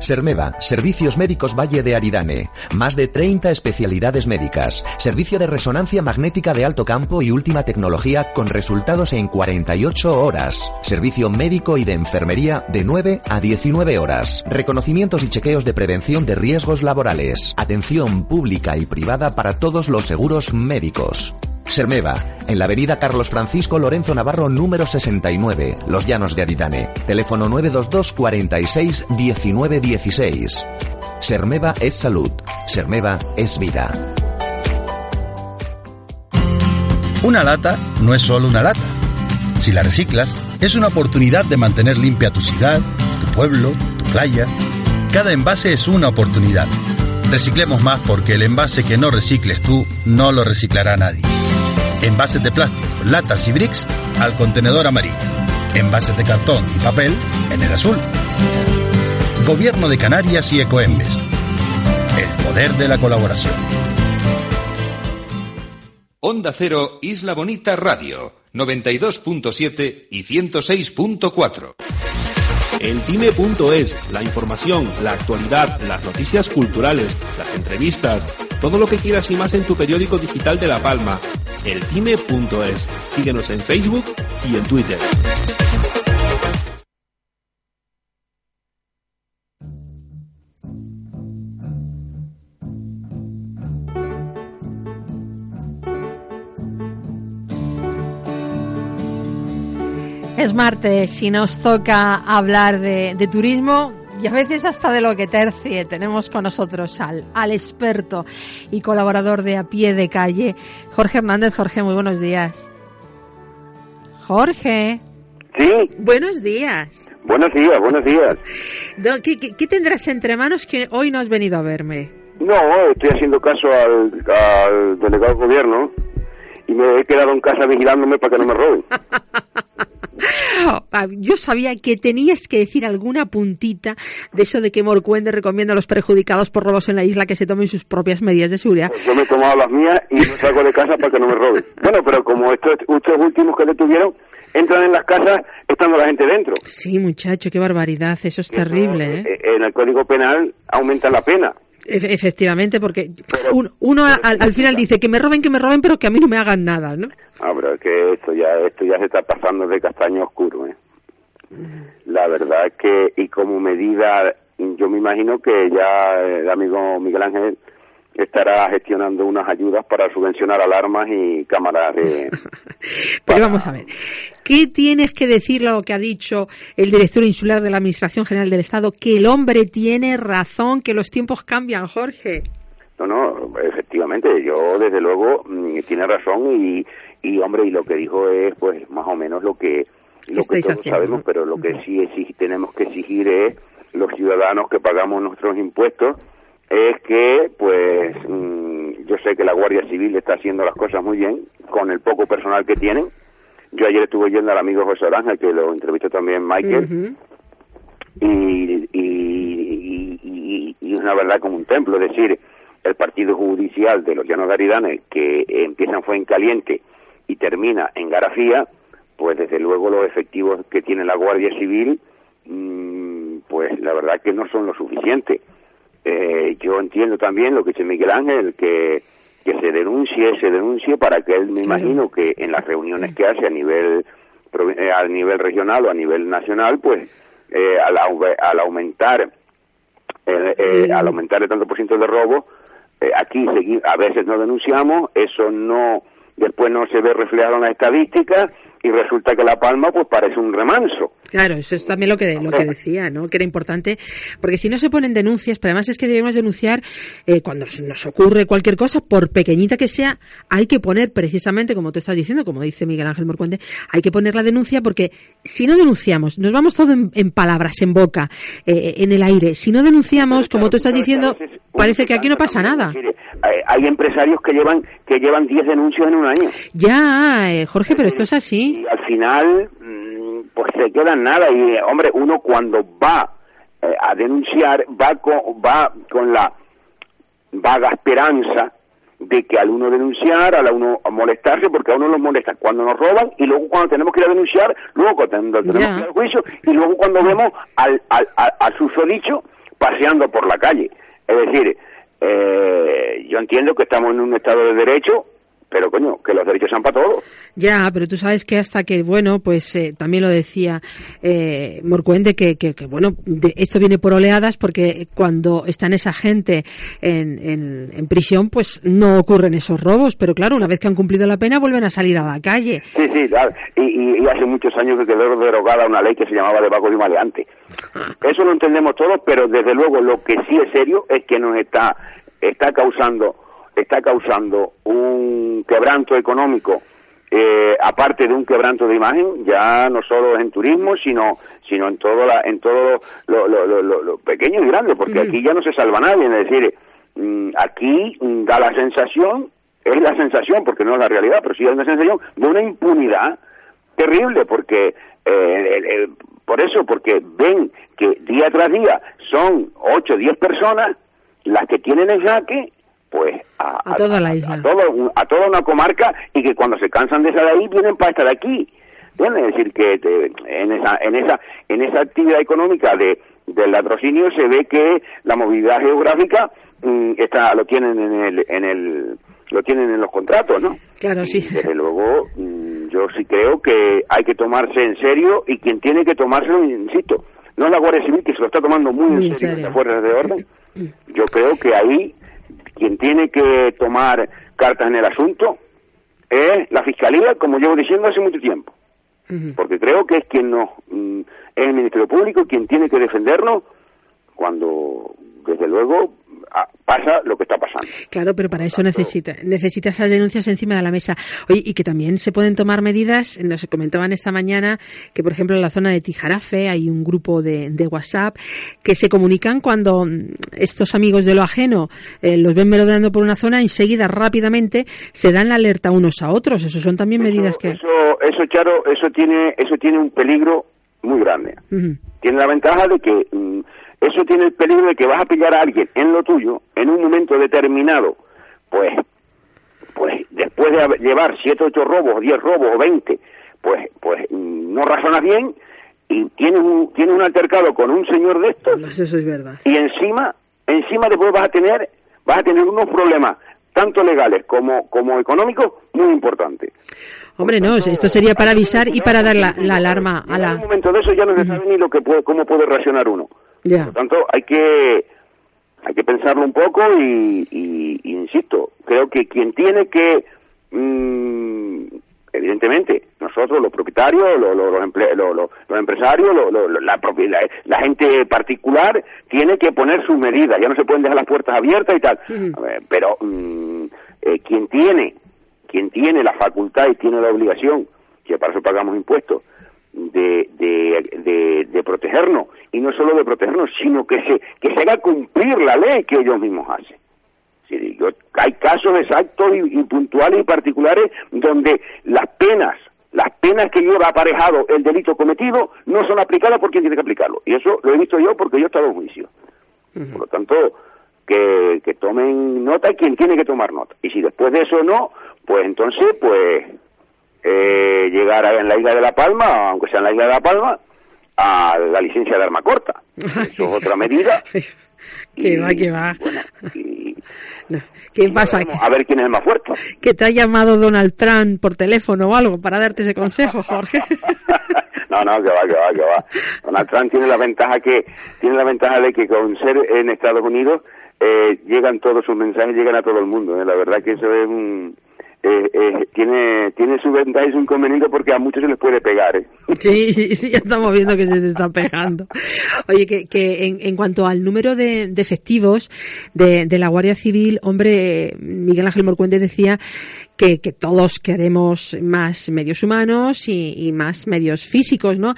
Sermeva, Servicios Médicos Valle de Aridane. Más de 30 especialidades médicas. Servicio de resonancia magnética de alto campo y última tecnología con resultados en 48 horas. Servicio médico y de enfermería de 9 a 19 horas. Reconocimientos y chequeos de prevención de riesgos laborales. Atención pública y privada para todos los seguros médicos. Sermeva, en la avenida Carlos Francisco Lorenzo Navarro número 69, Los Llanos de Aridane. Teléfono 922 46 19 16. Sermeva es salud. Sermeva es vida. Una lata no es solo una lata. Si la reciclas, es una oportunidad de mantener limpia tu ciudad, tu pueblo, tu playa. Cada envase es una oportunidad. Reciclemos más porque el envase que no recicles tú no lo reciclará nadie. Envases de plástico, latas y bricks al contenedor amarillo, envases de cartón y papel en el azul. Gobierno de Canarias y Ecoembes. El poder de la colaboración. Onda Cero Isla Bonita Radio 92.7 y 106.4. Eltime.es, la información, la actualidad, las noticias culturales, las entrevistas, todo lo que quieras y más en tu periódico digital de La Palma. Eltime.es. Síguenos en Facebook y en Twitter. Es martes y nos toca hablar de, de turismo y a veces hasta de lo que tercie. Tenemos con nosotros al, al experto y colaborador de A Pie de Calle, Jorge Hernández. Jorge, muy buenos días. Jorge. Sí. Buenos días. Buenos días, buenos días. ¿Qué, qué, qué tendrás entre manos que hoy no has venido a verme? No, estoy haciendo caso al, al delegado de gobierno y me he quedado en casa vigilándome para que no me roben. Ah, Yo sabía que tenías que decir alguna puntita de eso de que Morcuende recomienda a los perjudicados por robos en la isla que se tomen sus propias medidas de seguridad. Yo me he tomado las mías y no salgo de casa para que no me roben. Bueno, pero como estos, estos últimos que detuvieron entran en las casas estando la gente dentro. Sí, muchacho, qué barbaridad, eso es terrible, ¿eh? Eh, En el Código Penal aumenta la pena. Efe- Efectivamente, porque un- uno al, al final dice que me roben, que me roben, pero que a mí no me hagan nada, ¿no? Ah, pero es que esto ya, esto ya se está pasando de castaño oscuro, ¿eh? La verdad es que, y como medida, yo me imagino que ya el amigo Miguel Ángel estará gestionando unas ayudas para subvencionar alarmas y cámaras de... Pero vamos a ver, ¿qué tienes que decir lo que ha dicho el director insular de la Administración General del Estado? Que el hombre tiene razón, que los tiempos cambian, Jorge. No, no, efectivamente, yo desde luego mm, tiene razón y, y hombre, y lo que dijo es pues más o menos lo que lo que todos haciendo, sabemos, pero lo que sí exig- tenemos que exigir es los ciudadanos que pagamos nuestros impuestos es que pues mm, yo sé que la Guardia Civil está haciendo las cosas muy bien con el poco personal que tienen. Yo ayer estuve yendo al amigo José Oranja, que lo entrevistó también Michael, y, y, y- y- y es una verdad como un templo, es decir, el partido judicial de los Llanos de Aridane, que empieza en Fuencaliente y termina en Garafía, pues desde luego los efectivos que tiene la Guardia Civil, mm, pues la verdad que no son lo suficiente. Eh, yo entiendo también lo que dice Miguel Ángel, que, que se denuncie, se denuncie para que él me imagino que en las reuniones que hace a nivel eh, a nivel regional o a nivel nacional, pues eh, al, al aumentar eh, eh, al aumentar el tanto por ciento de robo, eh, aquí a veces no denunciamos, eso no después no se ve reflejado en las estadísticas y resulta que La Palma pues parece un remanso. Claro, eso es también lo que, lo que decía, ¿no? Que era importante, porque si no se ponen denuncias, pero además es que debemos denunciar eh, cuando nos ocurre cualquier cosa, por pequeñita que sea, hay que poner precisamente, como tú estás diciendo, como dice Miguel Ángel Morcuende, hay que poner la denuncia porque si no denunciamos, nos vamos todo en, en palabras, en boca, eh, en el aire. Si no denunciamos, como tú estás diciendo, parece que aquí no pasa nada. Hay, Eh, hay empresarios que llevan que llevan 10 denuncias en un año Ya, eh, Jorge, pero esto es así. y al final mm, pues se queda en nada y eh, hombre uno cuando va eh, a denunciar va con, va con la vaga esperanza de que al uno denunciar, al uno molestarse, porque a uno los molesta cuando nos roban y luego cuando tenemos que ir a denunciar, luego cuando tenemos que ir al juicio y luego cuando vemos al, al, al, al susodicho paseando por la calle. Es decir, eh, yo entiendo que estamos en un Estado de Derecho, pero coño, que los derechos sean para todos. Ya, pero tú sabes que hasta que, bueno, pues eh, también lo decía eh, Morcuende, que, que, que, bueno, de- esto viene por oleadas porque cuando están esa gente en, en, en prisión, pues no ocurren esos robos, pero claro, una vez que han cumplido la pena vuelven a salir a la calle. Sí, sí, claro. Y, y- y hace muchos años que quedó derogada una ley que se llamaba de vago de maleante. Eso lo entendemos todos, pero desde luego lo que sí es serio es que nos está, está causando, está causando un quebranto económico, eh, aparte de un quebranto de imagen, ya no solo en turismo, sino, sino en todo la, en todo lo, lo, lo, lo- lo pequeño y grande, porque aquí ya no se salva nadie, es decir, mm, aquí mm, da la sensación es la sensación, porque no es la realidad, pero sí es una sensación de una impunidad terrible, porque eh, el- el- por eso, porque ven que día tras día son 8 o 10 personas las que tienen el jaque, pues a, A toda la isla. a, todo- a toda una comarca y que cuando se cansan de estar ahí vienen para estar aquí. ¿Entiendes? Es decir, que te- en esa en esa en esa actividad económica de del latrocinio se ve que la movilidad geográfica mm, está lo tienen en el en el lo tienen en los contratos, ¿no? Claro, sí. Desde luego, mm, yo sí creo que hay que tomarse en serio y quien tiene que tomárselo, insisto, no es la Guardia Civil que se lo está tomando muy, Muy en serio. las fuerzas de orden. Yo creo que ahí quien tiene que tomar cartas en el asunto es la Fiscalía, como llevo diciendo hace mucho tiempo. Porque creo que es quien nos, mm, es el Ministerio Público quien tiene que defendernos cuando, desde luego, pasa lo que está pasando. Claro, pero para eso necesita, necesita esas denuncias encima de la mesa. Oye, y que también se pueden tomar medidas, nos comentaban esta mañana que, por ejemplo, en la zona de Tijarafe hay un grupo de, de WhatsApp que se comunican cuando mm, estos amigos de lo ajeno eh, los ven merodeando por una zona, enseguida, rápidamente, se dan la alerta unos a otros. Eso son también medidas que... Eso, eso, Charo, eso tiene, eso tiene un peligro muy grande. Tiene la ventaja de que mm, eso tiene el peligro de que vas a pillar a alguien en lo tuyo en un momento determinado, pues, pues después de llevar siete, ocho robos, diez robos o veinte, pues, pues mm, no razonas bien y tienes un, tienes un altercado con un señor de estos Pues eso es verdad. y encima, encima después vas a tener, vas a tener unos problemas tanto legales como, como económicos muy importantes. Hombre, no, esto sería para avisar y para dar la, la alarma a En un la... momento de eso ya no se sabe ni lo que puede, cómo puede reaccionar uno. Por tanto, hay que hay que pensarlo un poco y, y- y insisto, creo que quien tiene que, mm, evidentemente, nosotros los propietarios, lo- lo- los, emple- lo- lo- los empresarios, lo- lo- lo- la, la, la gente particular, tiene que poner sus medidas. Ya no se pueden dejar las puertas abiertas y tal. Ver, pero mm, eh, quien tiene, quien tiene la facultad y tiene la obligación, que para eso pagamos impuestos, de, de, de, de protegernos. Y no solo de protegernos sino que se que se haga cumplir la ley que ellos mismos hacen. Sí, yo- hay casos exactos y, y puntuales y particulares donde las penas las penas que lleva aparejado el delito cometido no son aplicadas por quien tiene que aplicarlo. Y eso lo he visto yo porque yo he estado en juicio. Por lo tanto que, que tomen nota quien tiene que tomar nota. Y si después de eso no pues entonces pues eh, llegar a- en la isla de La Palma, aunque sea en la isla de La Palma, a la licencia de arma corta. Eso es otra medida. Que va, que va. No, ¿Qué pasa? A ver quién es el más fuerte. Que te ha llamado Donald Trump por teléfono o algo para darte ese consejo, Jorge. No, no, que va, que va, que va. Donald Trump tiene la ventaja que tiene la ventaja de que con ser en Estados Unidos eh, llegan todos sus mensajes, llegan a todo el mundo. ¿eh? La verdad que eso es un eh, eh, tiene tiene su ventaja y su inconveniente porque a muchos se les puede pegar. ¿eh? Sí, sí, sí, ya estamos viendo que se te está pegando. Oye, que, que en, cuanto al número de, de efectivos de, de la Guardia Civil, hombre, Miguel Ángel Morcuende decía que, que todos queremos más medios humanos y, y más medios físicos, ¿no?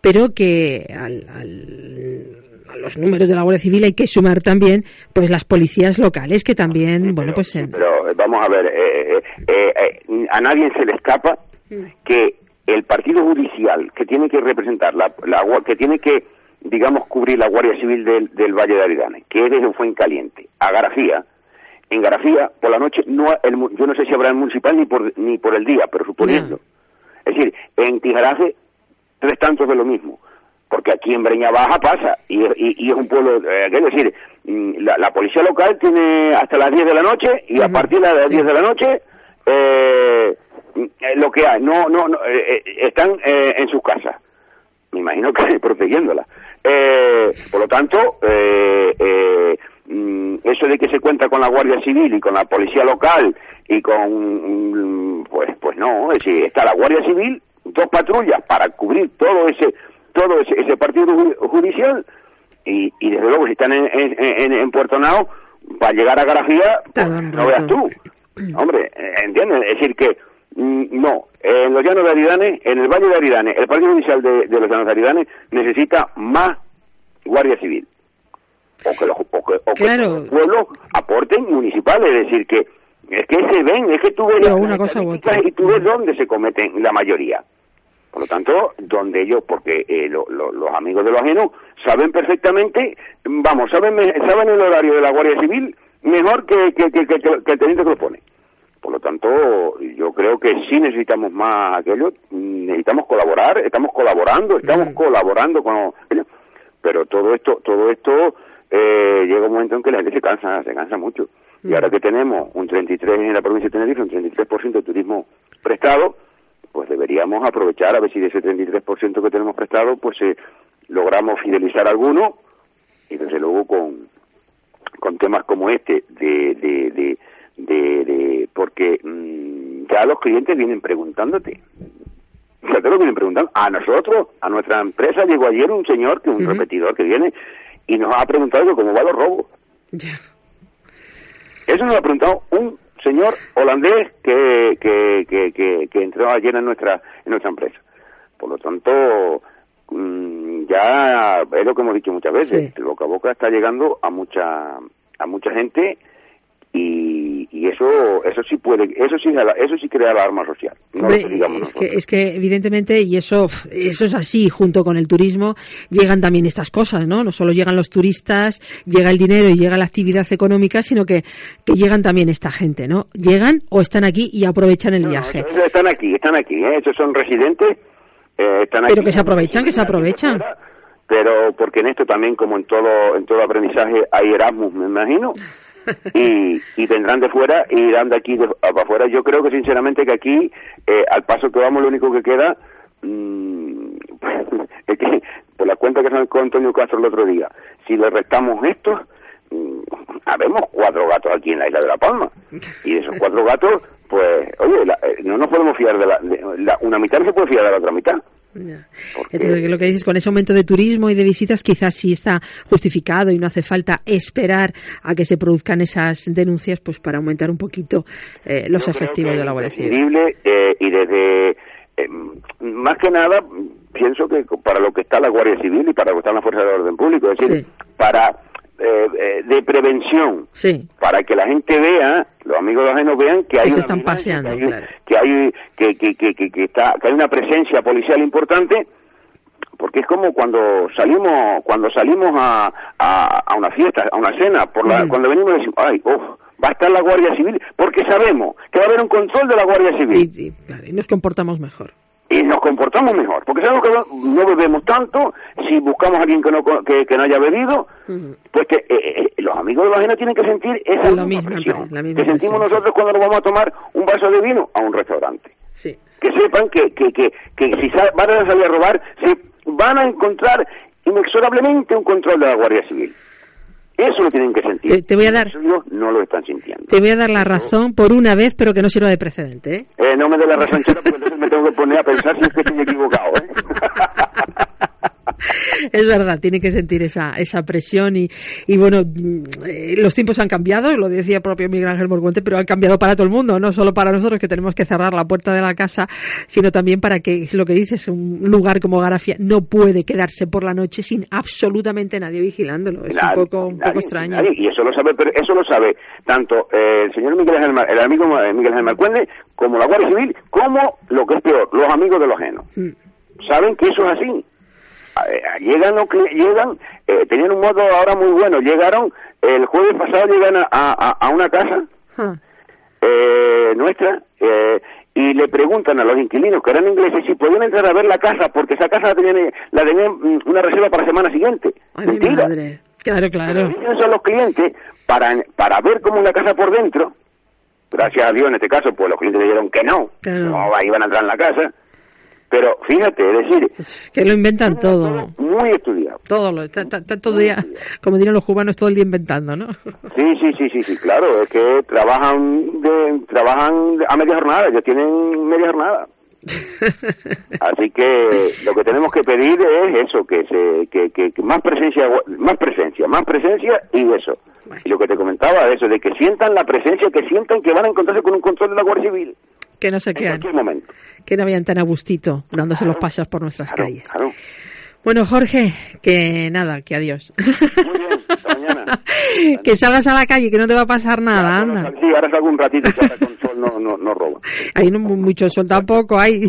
Pero que al, al- a los números de la Guardia Civil hay que sumar también, pues, las policías locales que también, bueno, pues, Pero eh, vamos a ver, eh, eh, eh, eh, a nadie se le escapa que el partido judicial que tiene que representar, la, la que tiene que, digamos, cubrir la Guardia Civil del, del Valle de Aridane, que es desde Fuencaliente a Garafía, en Garafía, por la noche, no el yo no sé si habrá el municipal ni por, ni por el día, pero suponiendo. Es decir, en Tijarafe, tres tantos de lo mismo. Porque aquí en Breña Baja pasa, y, es- y, y es un pueblo, eh, es decir, mm, la, la policía local tiene hasta las 10 de la noche, y a partir de las 10 de la noche, eh, mm, eh, lo que hay, no, no, no, eh, eh, están eh, en sus casas. Me imagino que protegiéndola. Eh, por lo tanto, eh, eh, mm, eso de que se cuenta con la Guardia Civil y con la policía local y con, pues, pues no, es decir, está la Guardia Civil, dos patrullas para cubrir todo ese, todo ese, ese partido ju- judicial y, y desde luego si están en, en, en- Puerto Nao, para llegar a Garafía, pues, no veas tú. Hombre, eh, ¿entiendes? Es decir que, mm, no, en los llanos de Aridane, en el Valle de Aridane, el Partido Judicial de, de los llanos de Aridane necesita más Guardia Civil. O que los, o que, o que los pueblos aporten municipales, es decir que Es que se ven, es que tú ves las- una cosa y tú ves dónde se cometen la mayoría. Por lo tanto, donde ellos, porque eh, lo- lo- los amigos de los ajenos saben perfectamente, vamos, saben, saben el horario de la Guardia Civil mejor que, que, que, el teniente que lo pone. Por lo tanto, yo creo que sí necesitamos más aquello, necesitamos colaborar, estamos colaborando, estamos colaborando con ellos, pero todo esto, todo esto eh, llega un momento en que la gente se cansa, se cansa mucho. Y ahora que tenemos un 33 en la provincia de Tenerife, un 33% de turismo prestado, pues deberíamos aprovechar a ver si de ese 33% que tenemos prestado, pues eh, logramos fidelizar a alguno. Y desde luego con, con temas como este de, de, de, de, de- porque mm, ya los clientes vienen preguntándote. Ya te lo vienen preguntando. A nosotros a nuestra empresa llegó ayer un señor que es un repetidor que viene y nos ha preguntado que cómo van los robos. Eso nos lo ha preguntado un señor holandés que, que, que, que, que entró ayer en nuestra, en nuestra empresa. Por lo tanto, mm, ya es lo que hemos dicho muchas veces, el boca a boca está llegando a mucha, a mucha gente y, y eso, eso sí puede, eso sí, eso sí crea alarma social. No Hombre, digamos es que, es que evidentemente, y eso, eso es así, junto con el turismo, llegan también estas cosas, ¿no? No solo llegan los turistas, llega el dinero y llega la actividad económica, sino que, que llegan también esta gente, ¿no? Llegan o están aquí y aprovechan el viaje. Están aquí, están aquí, ¿eh? esos son residentes, eh, están Pero aquí. que se aprovechan, que se aprovechan. pero porque en esto también como en todo en todo aprendizaje hay Erasmus me imagino y, y vendrán de fuera y irán de aquí para afuera yo creo que sinceramente que aquí eh, al paso que vamos lo único que queda mm, es que por la cuenta que sacó Antonio Castro el otro día si le restamos esto mm, habemos cuatro gatos aquí en la isla de La Palma. Y esos cuatro gatos pues oye eh, no nos podemos fiar de la, una mitad se puede fiar de la otra mitad Entonces, lo que dices, con ese aumento de turismo y de visitas, quizás sí está justificado y no hace falta esperar a que se produzcan esas denuncias, pues para aumentar un poquito eh, los efectivos de la Guardia Civil. eh, y desde eh, más que nada pienso que para lo que está la Guardia Civil y para lo que están las fuerzas de orden público es decir para eh, eh, de prevención Sí. para que la gente vea los amigos de los ajenos vean que hay Que se una están vigilancia, paseando, que hay, claro. que hay que, está que hay una presencia policial importante porque es como cuando salimos cuando salimos a, a, a una fiesta a una cena por la, cuando venimos decimos ay uf, va a estar la Guardia Civil porque sabemos que va a haber un control de la Guardia Civil Y, y, claro, y nos comportamos mejor. Y nos comportamos mejor, porque sabemos que no, bebemos tanto, si buscamos a alguien que no, que, que no haya bebido, pues que eh, eh, los amigos de los ajenos tienen que sentir esa Lo misma presión la misma que sentimos presión, nosotros cuando nos vamos a tomar un vaso de vino a un restaurante. Sí. Que sepan que, que, que, que si van a salir a robar, se van a encontrar inexorablemente un control de la Guardia Civil. Eso lo tienen que sentir. Te- te voy a dar- no lo están sintiendo. Te voy a dar la razón por una vez, pero que no sirva de precedente. ¿eh? Eh, no me dé la razón, Chela, porque entonces me tengo que poner a pensar si es que estoy equivocado. ¿eh? Es verdad, tiene que sentir esa, esa presión y, y bueno, eh, los tiempos han cambiado, lo decía propio Miguel Ángel Morguente, pero han cambiado para todo el mundo, no solo para nosotros que tenemos que cerrar la puerta de la casa, sino también para que, lo que dices, un lugar como Garafia no puede quedarse por la noche sin absolutamente nadie vigilándolo. Es Nadie, un poco, un poco extraño. nadie. y eso lo sabe pero eso lo sabe tanto eh, el señor Miguel Ángel el amigo eh, Miguel Ángel Marcuende como la Guardia Civil como lo que es peor los amigos de los ajenos Mm. saben que eso es así llegan los cli- llegan eh, tenían un modo ahora muy bueno llegaron el jueves pasado llegan a, a- a una casa Ah, eh, nuestra eh, y le preguntan a los inquilinos que eran ingleses si podían entrar a ver la casa porque esa casa la tenían, la tenían mm, una reserva para la semana siguiente. Ay, mi Mentira. madre. Claro, claro. A los clientes para, para ver cómo es la casa por dentro. Gracias a Dios en este caso, pues los clientes dijeron que no, Claro. no iban a entrar en la casa. Pero fíjate, es decir, Que lo inventan todo. muy estudiado. Todo, lo, está, está- está todo día, como dirían los cubanos, todo el día inventando, ¿no? Sí, sí, sí, sí, sí, claro, es que trabajan de, trabajan a media jornada, ellos tienen media jornada. Así que lo que tenemos que pedir es eso, que se que, que, que más presencia, más presencia, más presencia y eso. Y lo que te comentaba, eso, de que sientan la presencia, que sientan que van a encontrarse con un control de la Guardia Civil Que no se quedan, que no vayan tan a gustito dándose los pasos por nuestras Claro, calles. claro. Bueno, Jorge, que nada, que adiós. Hasta mañana. que salgas a la calle, que no te va a pasar nada, anda. Sí, ahora salgo un ratito, ahora con sol no, no, no roba. Hay no, mucho sol tampoco. Hay,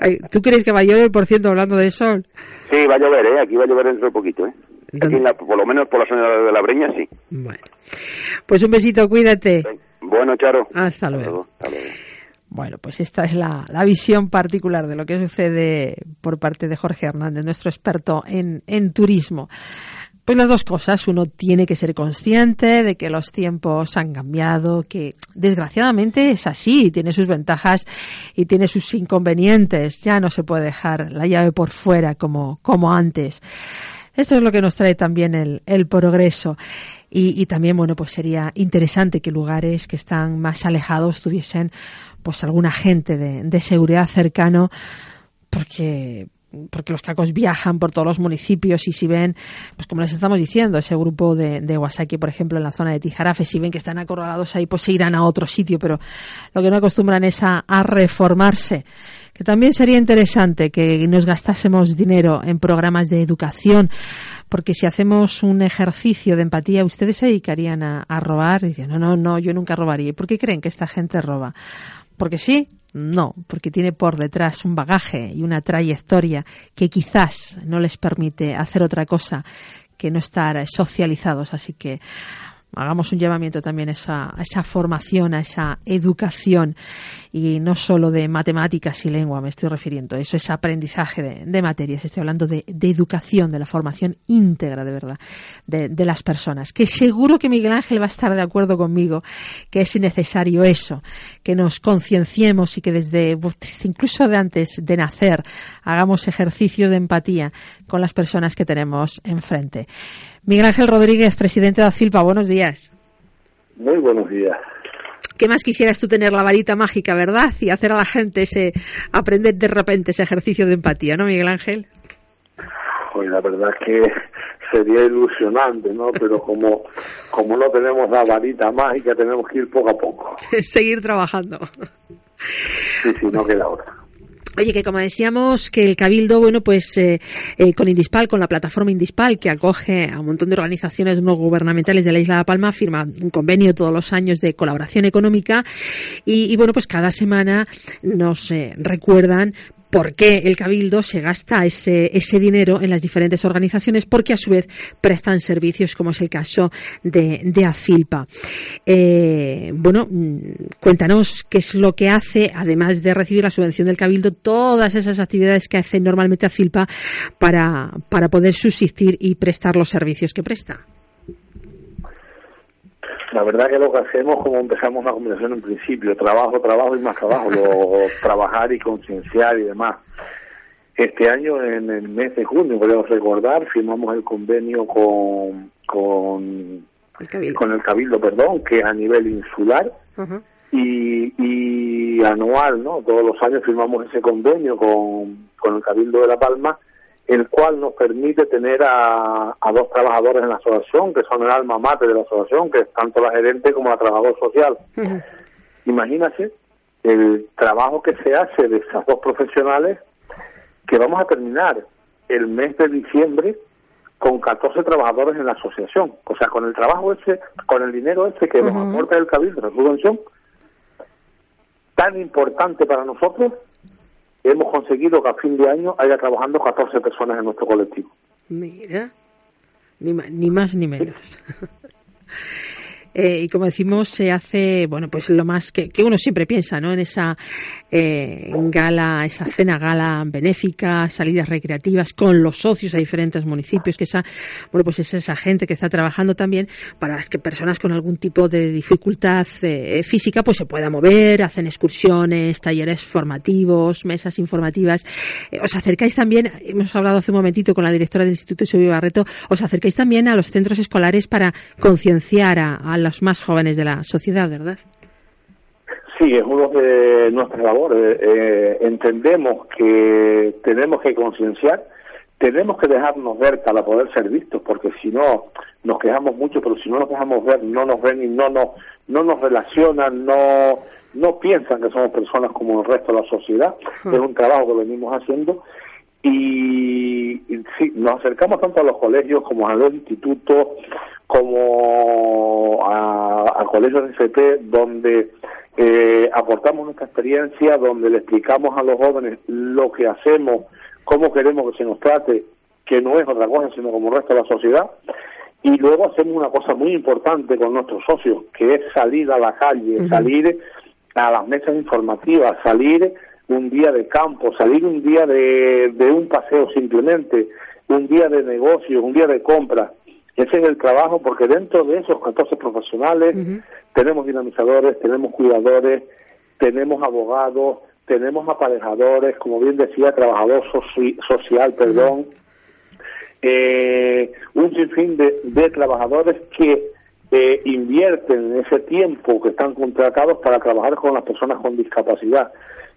hay- ¿Tú crees que va a llover, por cierto, hablando de sol? Sí, va a llover, ¿eh? Aquí va a llover dentro de poquito, ¿eh? Aquí en la- por lo menos por la zona de la Breña, sí. Pues un besito, cuídate. Bueno, Charo. Hasta luego. Bueno, pues esta es la, la visión particular de lo que sucede por parte de Jorge Hernández, nuestro experto en, en turismo. Pues las dos cosas. Uno tiene que ser consciente de que los tiempos han cambiado, que desgraciadamente es así, tiene sus ventajas y tiene sus inconvenientes. Ya no se puede dejar la llave por fuera como, como antes. Esto es lo que nos trae también el, el progreso. Y, también, bueno, pues sería interesante que lugares que están más alejados tuviesen pues algún agente de seguridad cercano, porque porque los cacos viajan por todos los municipios y si ven, pues como les estamos diciendo, ese grupo de, de Wasaki, por ejemplo, en la zona de Tijarafe, si ven que están acorralados ahí, pues se irán a otro sitio, pero lo que no acostumbran es a, reformarse. Que también sería interesante que nos gastásemos dinero en programas de educación, porque si hacemos un ejercicio de empatía, ustedes se dedicarían a, a robar y dirían, no, no, no, yo nunca robaría. ¿Y por qué creen que esta gente roba? ¿Porque sí? No, porque tiene por detrás un bagaje y una trayectoria que quizás no les permite hacer otra cosa que no estar socializados. Así que hagamos un llamamiento también a esa, a esa formación, a esa educación. Y no solo de matemáticas y lengua me estoy refiriendo, eso es aprendizaje de, de materias, estoy hablando de, de educación, de la formación íntegra de verdad de, de las personas, que seguro que Miguel Ángel va a estar de acuerdo conmigo que es necesario eso, que nos concienciemos y que desde pues, incluso de antes de nacer hagamos ejercicios de empatía con las personas que tenemos enfrente. Miguel Ángel Rodríguez, presidente de AFILPA, buenos días. Muy buenos días. ¿Qué más quisieras tú tener la varita mágica, verdad? Y hacer a la gente ese, aprender de repente ese ejercicio de empatía, ¿no, Miguel Ángel? Pues la verdad es que sería ilusionante, ¿no? Pero como, como no tenemos la varita mágica, tenemos que ir poco a poco. Seguir trabajando. Sí, sí, no queda otra. Oye, que como decíamos, que el Cabildo, bueno, pues eh, eh, con Indispal, con la plataforma Indispal, que acoge a un montón de organizaciones no gubernamentales de la isla de Palma, firma un convenio todos los años de colaboración económica y, bueno, pues cada semana nos eh, recuerdan por qué el Cabildo se gasta ese, ese dinero en las diferentes organizaciones, porque a su vez prestan servicios, como es el caso de, de AFILPA. Eh, bueno, mm, cuéntanos qué es lo que hace, además de recibir la subvención del Cabildo, todas esas actividades que hace normalmente AFILPA para, para poder subsistir y prestar los servicios que presta. La verdad que lo que hacemos, como empezamos la conversación en principio, trabajo, trabajo y más trabajo, lo, trabajar y concienciar y demás. Este año, en el mes de junio, podemos recordar, firmamos el convenio con, con, con el Cabildo, perdón, que es a nivel insular y, y anual, ¿no? Todos los años firmamos ese convenio con, con el Cabildo de La Palma, el cual nos permite tener a, a dos trabajadores en la asociación, que son el alma mater de la asociación, que es tanto la gerente como la trabajadora social. Imagínate el trabajo que se hace de esas dos profesionales, que vamos a terminar el mes de diciembre con 14 trabajadores en la asociación. O sea, con el trabajo ese, con el dinero ese que nos aporta el Cabildo, la subvención, tan importante para nosotros, hemos conseguido que a fin de año haya trabajando 14 personas en nuestro colectivo. Mira, ni, ma- ni más ni menos. Eh, y como decimos, se hace, bueno, pues lo más que, que uno siempre piensa, ¿no? En esa eh, gala, esa cena gala benéfica, salidas recreativas con los socios a diferentes municipios, que esa, bueno, pues es esa gente que está trabajando también para las que personas con algún tipo de dificultad eh, física, pues se pueda mover, hacen excursiones, talleres formativos, mesas informativas. Eh, os acercáis también, hemos hablado hace un momentito con la directora del Instituto Silvio Barreto, os acercáis también a los centros escolares para concienciar a, a los más jóvenes de la sociedad, ¿verdad? Sí, es uno de nuestras labores. Eh, entendemos que tenemos que concienciar, tenemos que dejarnos ver para poder ser vistos, porque si no nos quejamos mucho, pero si no nos dejamos ver, no nos ven y no nos, no nos relacionan, no, no piensan que somos personas como el resto de la sociedad. Es un trabajo que venimos haciendo y, y sí, nos acercamos tanto a los colegios como a los institutos, como a, a colegios de FP donde eh, aportamos nuestra experiencia, donde le explicamos a los jóvenes lo que hacemos, cómo queremos que se nos trate, que no es otra cosa sino como el resto de la sociedad. Y luego hacemos una cosa muy importante con nuestros socios, que es salir a la calle, salir a las mesas informativas, salir un día de campo, salir un día de, de un paseo simplemente, un día de negocio, un día de compra. Ese es el trabajo, porque dentro de esos 14 profesionales tenemos dinamizadores, tenemos cuidadores, tenemos abogados, tenemos aparejadores, como bien decía, trabajador soci- social, perdón, eh, un sinfín de, de trabajadores que eh, invierten ese tiempo que están contratados para trabajar con las personas con discapacidad.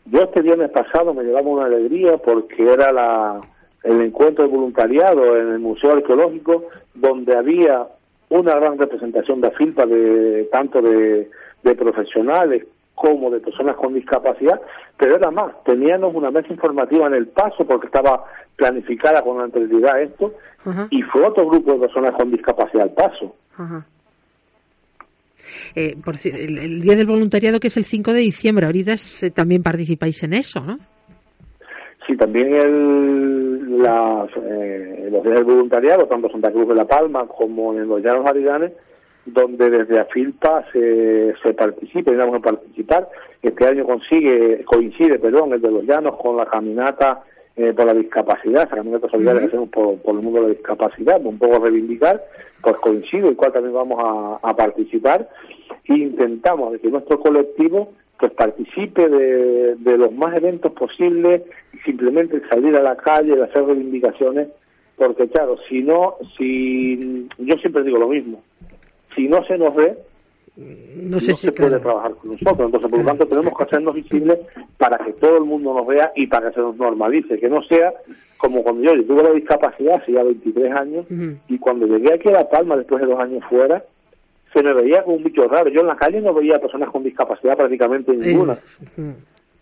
Yo este viernes pasado me llevaba una alegría porque era la, el encuentro de voluntariado en el Museo Arqueológico donde había una gran representación de AFILPA, de, tanto de, de profesionales como de personas con discapacidad, pero era más, teníamos una mesa informativa en el paso porque estaba planificada con anterioridad esto, y fue otro grupo de personas con discapacidad al paso. Eh, por el, el Día del Voluntariado, que es el 5 de diciembre, ahorita también participáis en eso, ¿no? Sí, también el, las, eh, los días del voluntariado, tanto en Santa Cruz de la Palma como en los Llanos Ariganes, donde desde AFILPA se, se participa, y vamos a participar. Este año consigue, coincide, perdón, el de los Llanos con la caminata eh, por la discapacidad, esa caminata solidaria que hacemos por, por el mundo de la discapacidad, un poco reivindicar, pues coincide, el cual también vamos a, a participar, e intentamos de que nuestro colectivo pues participe de, de los más eventos posibles y simplemente salir a la calle, el hacer reivindicaciones, porque claro, si no, si yo siempre digo lo mismo, si no se nos ve, No sé si, se puede trabajar con nosotros. Entonces, por lo tanto, tenemos que hacernos visibles para que todo el mundo nos vea y para que se nos normalice, que no sea como cuando yo, yo tuve la discapacidad hace ya 23 años y cuando llegué aquí a La Palma después de dos años fuera, se me veía como un bicho raro. Yo en la calle no veía personas con discapacidad prácticamente ninguna.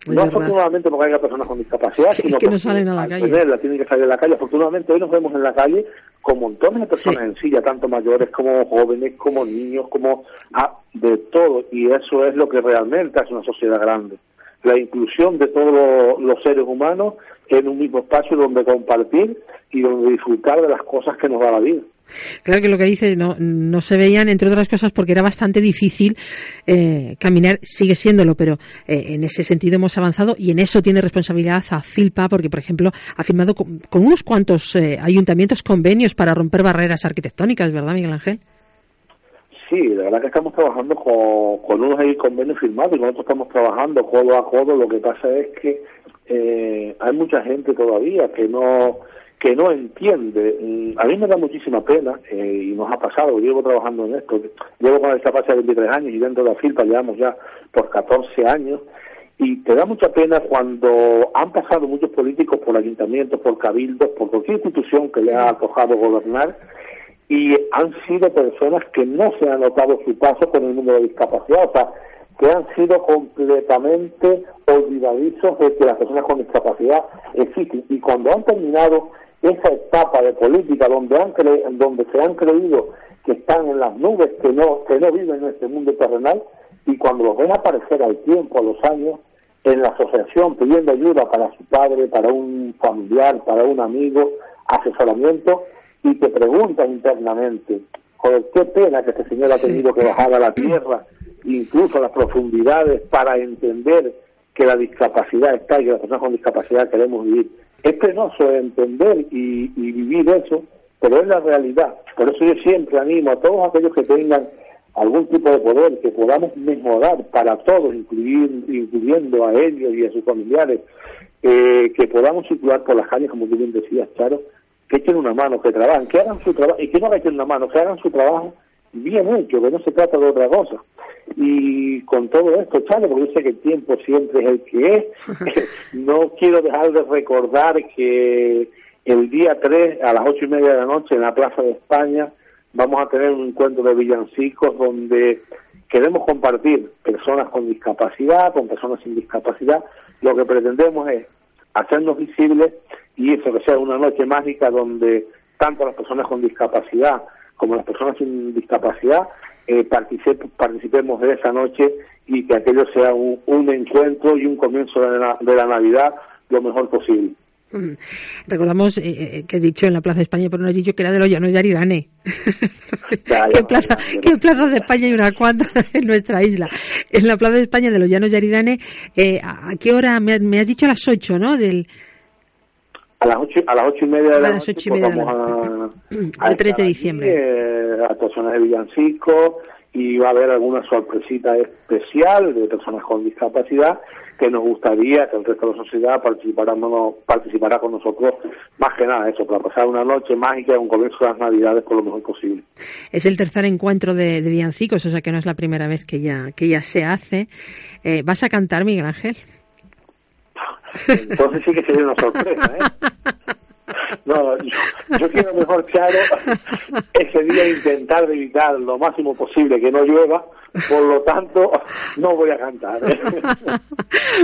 No afortunadamente porque haya personas con discapacidad, Es sino que no salen a la al calle. tenerla tienen que salir a la calle. Afortunadamente hoy nos vemos en la calle con montones de personas en silla, tanto mayores como jóvenes, como niños, como ah, de todo. Y eso es lo que realmente hace una sociedad grande. La inclusión de todos los seres humanos en un mismo espacio donde compartir y donde disfrutar de las cosas que nos da la vida. Claro que lo que dice, no, no se veían, entre otras cosas, porque era bastante difícil eh, caminar, sigue siéndolo, pero eh, en ese sentido hemos avanzado y en eso tiene responsabilidad a Filpa, porque, por ejemplo, ha firmado con, con unos cuantos eh, ayuntamientos convenios para romper barreras arquitectónicas, ¿verdad, Miguel Ángel? Sí, la verdad que estamos trabajando con, con unos convenios firmados y nosotros estamos trabajando codo a codo. Lo que pasa es que eh, hay mucha gente todavía que no que no entiende. Mm, A mí me da muchísima pena eh, y nos ha pasado. Yo llevo trabajando en esto. Llevo con esta discapacidad 23 años y dentro de la FILPA llevamos ya por 14 años. Y te da mucha pena cuando han pasado muchos políticos por ayuntamientos, por cabildos, por cualquier institución que le ha tocado gobernar y han sido personas que no se han notado su paso con el mundo de o sea, que han sido completamente olvidadizos de que las personas con discapacidad existen. Y cuando han terminado esa etapa de política donde, han cre- donde se han creído que están en las nubes, que no, que no viven en este mundo terrenal, y cuando los ven aparecer al tiempo, a los años, en la asociación pidiendo ayuda para su padre, para un familiar, para un amigo, asesoramiento, y te preguntan internamente, joder, qué pena que este señor ha tenido que bajar a la tierra, incluso las profundidades, para entender que la discapacidad está y que las personas con discapacidad queremos vivir. Es penoso entender y, vivir eso, pero es la realidad. Por eso yo siempre animo a todos aquellos que tengan algún tipo de poder, que podamos mejorar para todos, incluir- incluyendo a ellos y a sus familiares, eh, que podamos circular por las calles, como tú bien decías, claro, que echen una mano, que trabajen, que hagan su trabajo, y que no echen una mano, que hagan su trabajo bien hecho, que no se trata de otra cosa. Y con todo esto, Chale, porque yo sé que el tiempo siempre es el que es, no quiero dejar de recordar que el día 3 a las ocho y media de la noche en la Plaza de España vamos a tener un encuentro de villancicos donde queremos compartir personas con discapacidad, con personas sin discapacidad. Lo que pretendemos es hacernos visibles y eso que sea una noche mágica donde tanto las personas con discapacidad como las personas sin discapacidad, eh, participe- participemos de esa noche y que aquello sea un, un encuentro y un comienzo de la, de la Navidad lo mejor posible. Mm. Recordamos eh, eh, que has dicho en la Plaza de España, pero no has dicho que era de los llanos de Aridane. ¿Qué, plaza, ¿Qué plazas de España hay una cuanta en nuestra isla? En la Plaza de España de los llanos de Aridane, eh, ¿a a qué hora? Me, me has dicho a las 8, ¿no? Del, A las ocho, a las ocho y media de A la las noche ocho y media de la vamos a, al 3 de diciembre. allí, eh, actuaciones de villancicos y va a haber alguna sorpresita especial de personas con discapacidad que nos gustaría que el resto de la sociedad participara, participará con nosotros más que nada eso, para pasar una noche mágica y un comienzo de las navidades por lo mejor posible. Es el tercer encuentro de, de villancicos, o sea que no es la primera vez que ya, que ya se hace. Eh, ¿Vas a cantar, Miguel Ángel? Entonces sí que sería una sorpresa, ¿eh? No, yo, yo quiero mejor, claro, ese día intentar evitar lo máximo posible que no llueva, por lo tanto, no voy a cantar. ¿eh?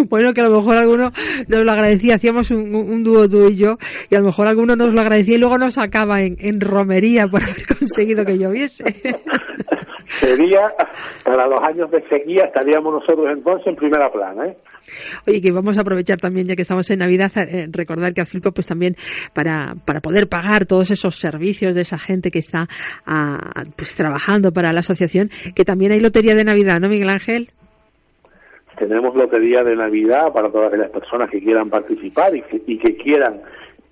bueno, que a lo mejor alguno nos lo agradecía, hacíamos un, un- un dúo tú y yo, y a lo mejor alguno nos lo agradecía y luego nos acaba en, en romería por haber conseguido que lloviese. Sería, para los años de sequía, estaríamos nosotros entonces en primera plana, ¿eh? Oye, que vamos a aprovechar también, ya que estamos en Navidad, eh, recordar que a Filpo, pues también para, para poder pagar todos esos servicios de esa gente que está ah, pues trabajando para la asociación, que también hay lotería de Navidad, ¿no, Miguel Ángel? Tenemos lotería de Navidad para todas aquellas personas que quieran participar y que, y que quieran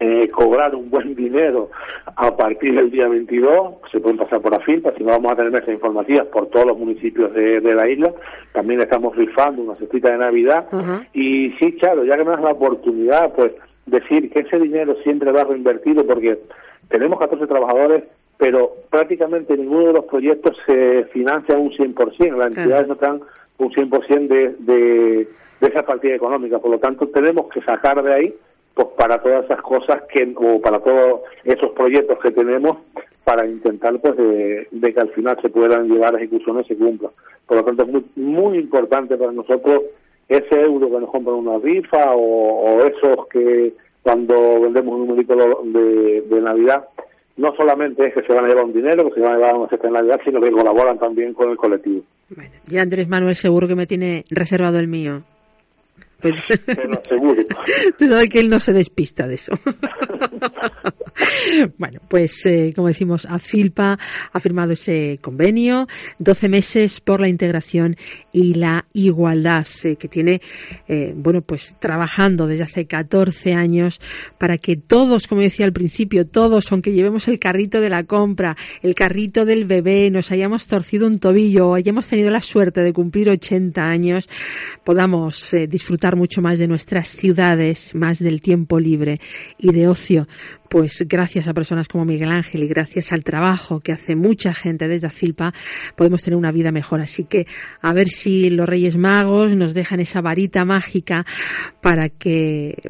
eh, cobrar un buen dinero a partir del día 22. Se pueden pasar por AFILPA, si no vamos a tener mesas informativas por todos los municipios de, de la isla. También estamos rifando una cestita de Navidad. Y sí, claro, ya que me das la oportunidad, pues decir que ese dinero siempre va reinvertido porque tenemos 14 trabajadores, pero prácticamente ninguno de los proyectos se financia un 100%. Las entidades no están un 100% de, de, de esa partida económica. Por lo tanto, tenemos que sacar de ahí pues para todas esas cosas que o para todos esos proyectos que tenemos para intentar pues de, que al final se puedan llevar a ejecución y se cumplan. Por lo tanto, es muy, muy importante para nosotros ese euro que nos compran una rifa o, esos que cuando vendemos un numerito de, Navidad no solamente es que se van a llevar un dinero, que se van a llevar una cesta de Navidad, sino que colaboran también con el colectivo. Ya Andrés Manuel seguro que me tiene reservado el mío. Pues, seguro. Tú sabes que él no se despista de eso. bueno, pues eh, como decimos, AFILPA ha firmado ese convenio, 12 meses por la integración y la igualdad, eh, que tiene, eh, bueno, pues trabajando desde hace 14 años para que todos, como decía al principio, todos, aunque llevemos el carrito de la compra, el carrito del bebé, nos hayamos torcido un tobillo o hayamos tenido la suerte de cumplir 80 años, podamos eh, disfrutar mucho más de nuestras ciudades, más del tiempo libre y de ocio. Pues gracias a personas como Miguel Ángel y gracias al trabajo que hace mucha gente desde Afilpa, podemos tener una vida mejor. Así que a ver si los Reyes Magos nos dejan esa varita mágica para que,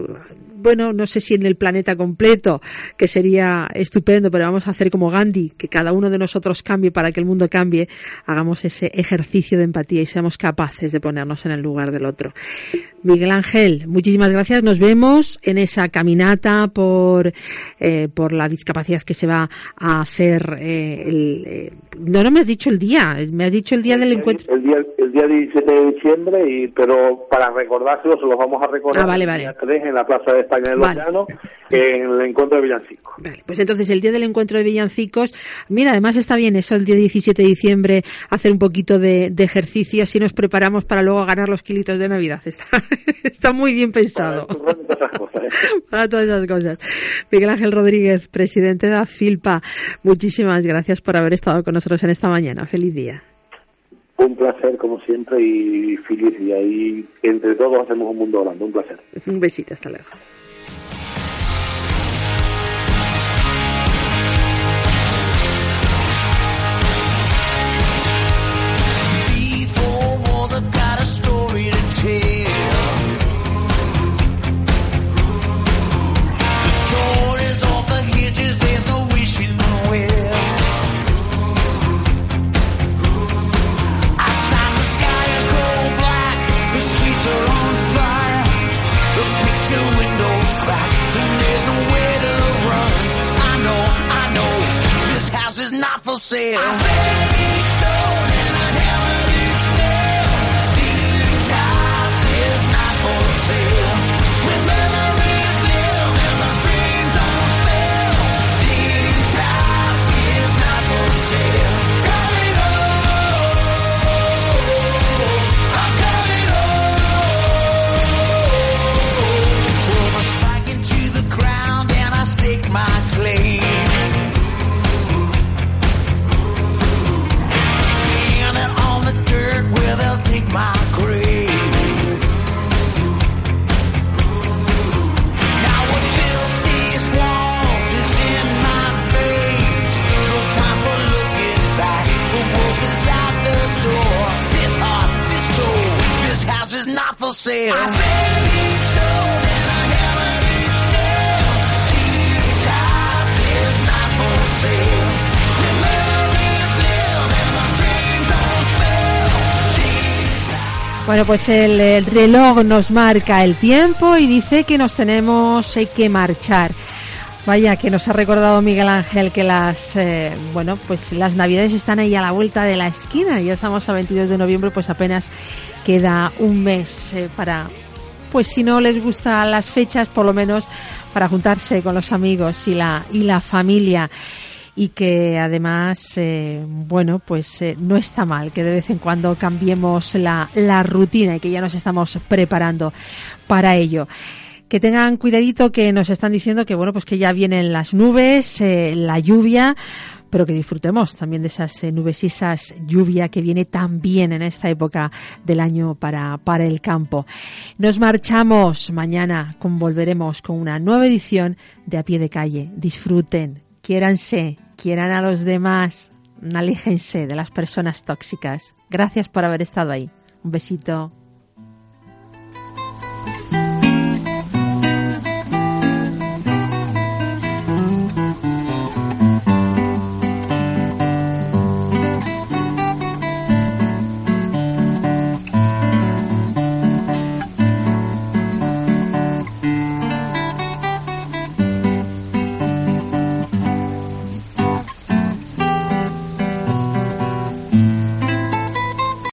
bueno, no sé si en el planeta completo, que sería estupendo, pero vamos a hacer como Gandhi, que cada uno de nosotros cambie para que el mundo cambie, hagamos ese ejercicio de empatía y seamos capaces de ponernos en el lugar del otro. Miguel Ángel, muchísimas gracias. Nos vemos en esa caminata por, eh, por la discapacidad que se va a hacer. Eh, el, eh, no, no me has dicho el día, me has dicho el día del encuentro. El día, el día 17 de diciembre, y pero para recordárselo, se los vamos a recordar Ah, vale, el vale. día 3 en la Plaza de España Vale. En el encuentro de Villancico. Pues entonces el día del encuentro de villancicos, mira, además está bien eso el día 17 de diciembre, hacer un poquito de, de ejercicio, así nos preparamos para luego ganar los kilitos de Navidad. Está, está muy bien pensado. Para todas esas cosas. Miguel Ángel Rodríguez, presidente de AFILPA, muchísimas gracias por haber estado con nosotros en esta mañana. Feliz día. Un placer, como siempre, y feliz día. Y entre todos hacemos un mundo grande. Un placer. Un besito, hasta luego. Story to tell. Pues el, el reloj nos marca el tiempo y dice que nos tenemos que marchar. Vaya, que nos ha recordado Miguel Ángel que las, eh, bueno, pues las navidades están ahí a la vuelta de la esquina. Ya estamos a 22 de noviembre, pues apenas queda un mes eh, para, pues si no les gustan las fechas, por lo menos para juntarse con los amigos y la, y la familia. Y que además, eh, bueno, pues eh, no está mal que de vez en cuando cambiemos la, la rutina y que ya nos estamos preparando para ello que tengan cuidadito que nos están diciendo que bueno pues que ya vienen las nubes eh, la lluvia pero que disfrutemos también de esas nubes y esas lluvia que viene tan bien en esta época del año para, para el campo. Nos marchamos mañana, con, volveremos con una nueva edición de A Pie de Calle. Disfruten, quiéranse, quieran a los demás, aléjense de las personas tóxicas. Gracias por haber estado ahí. Un besito.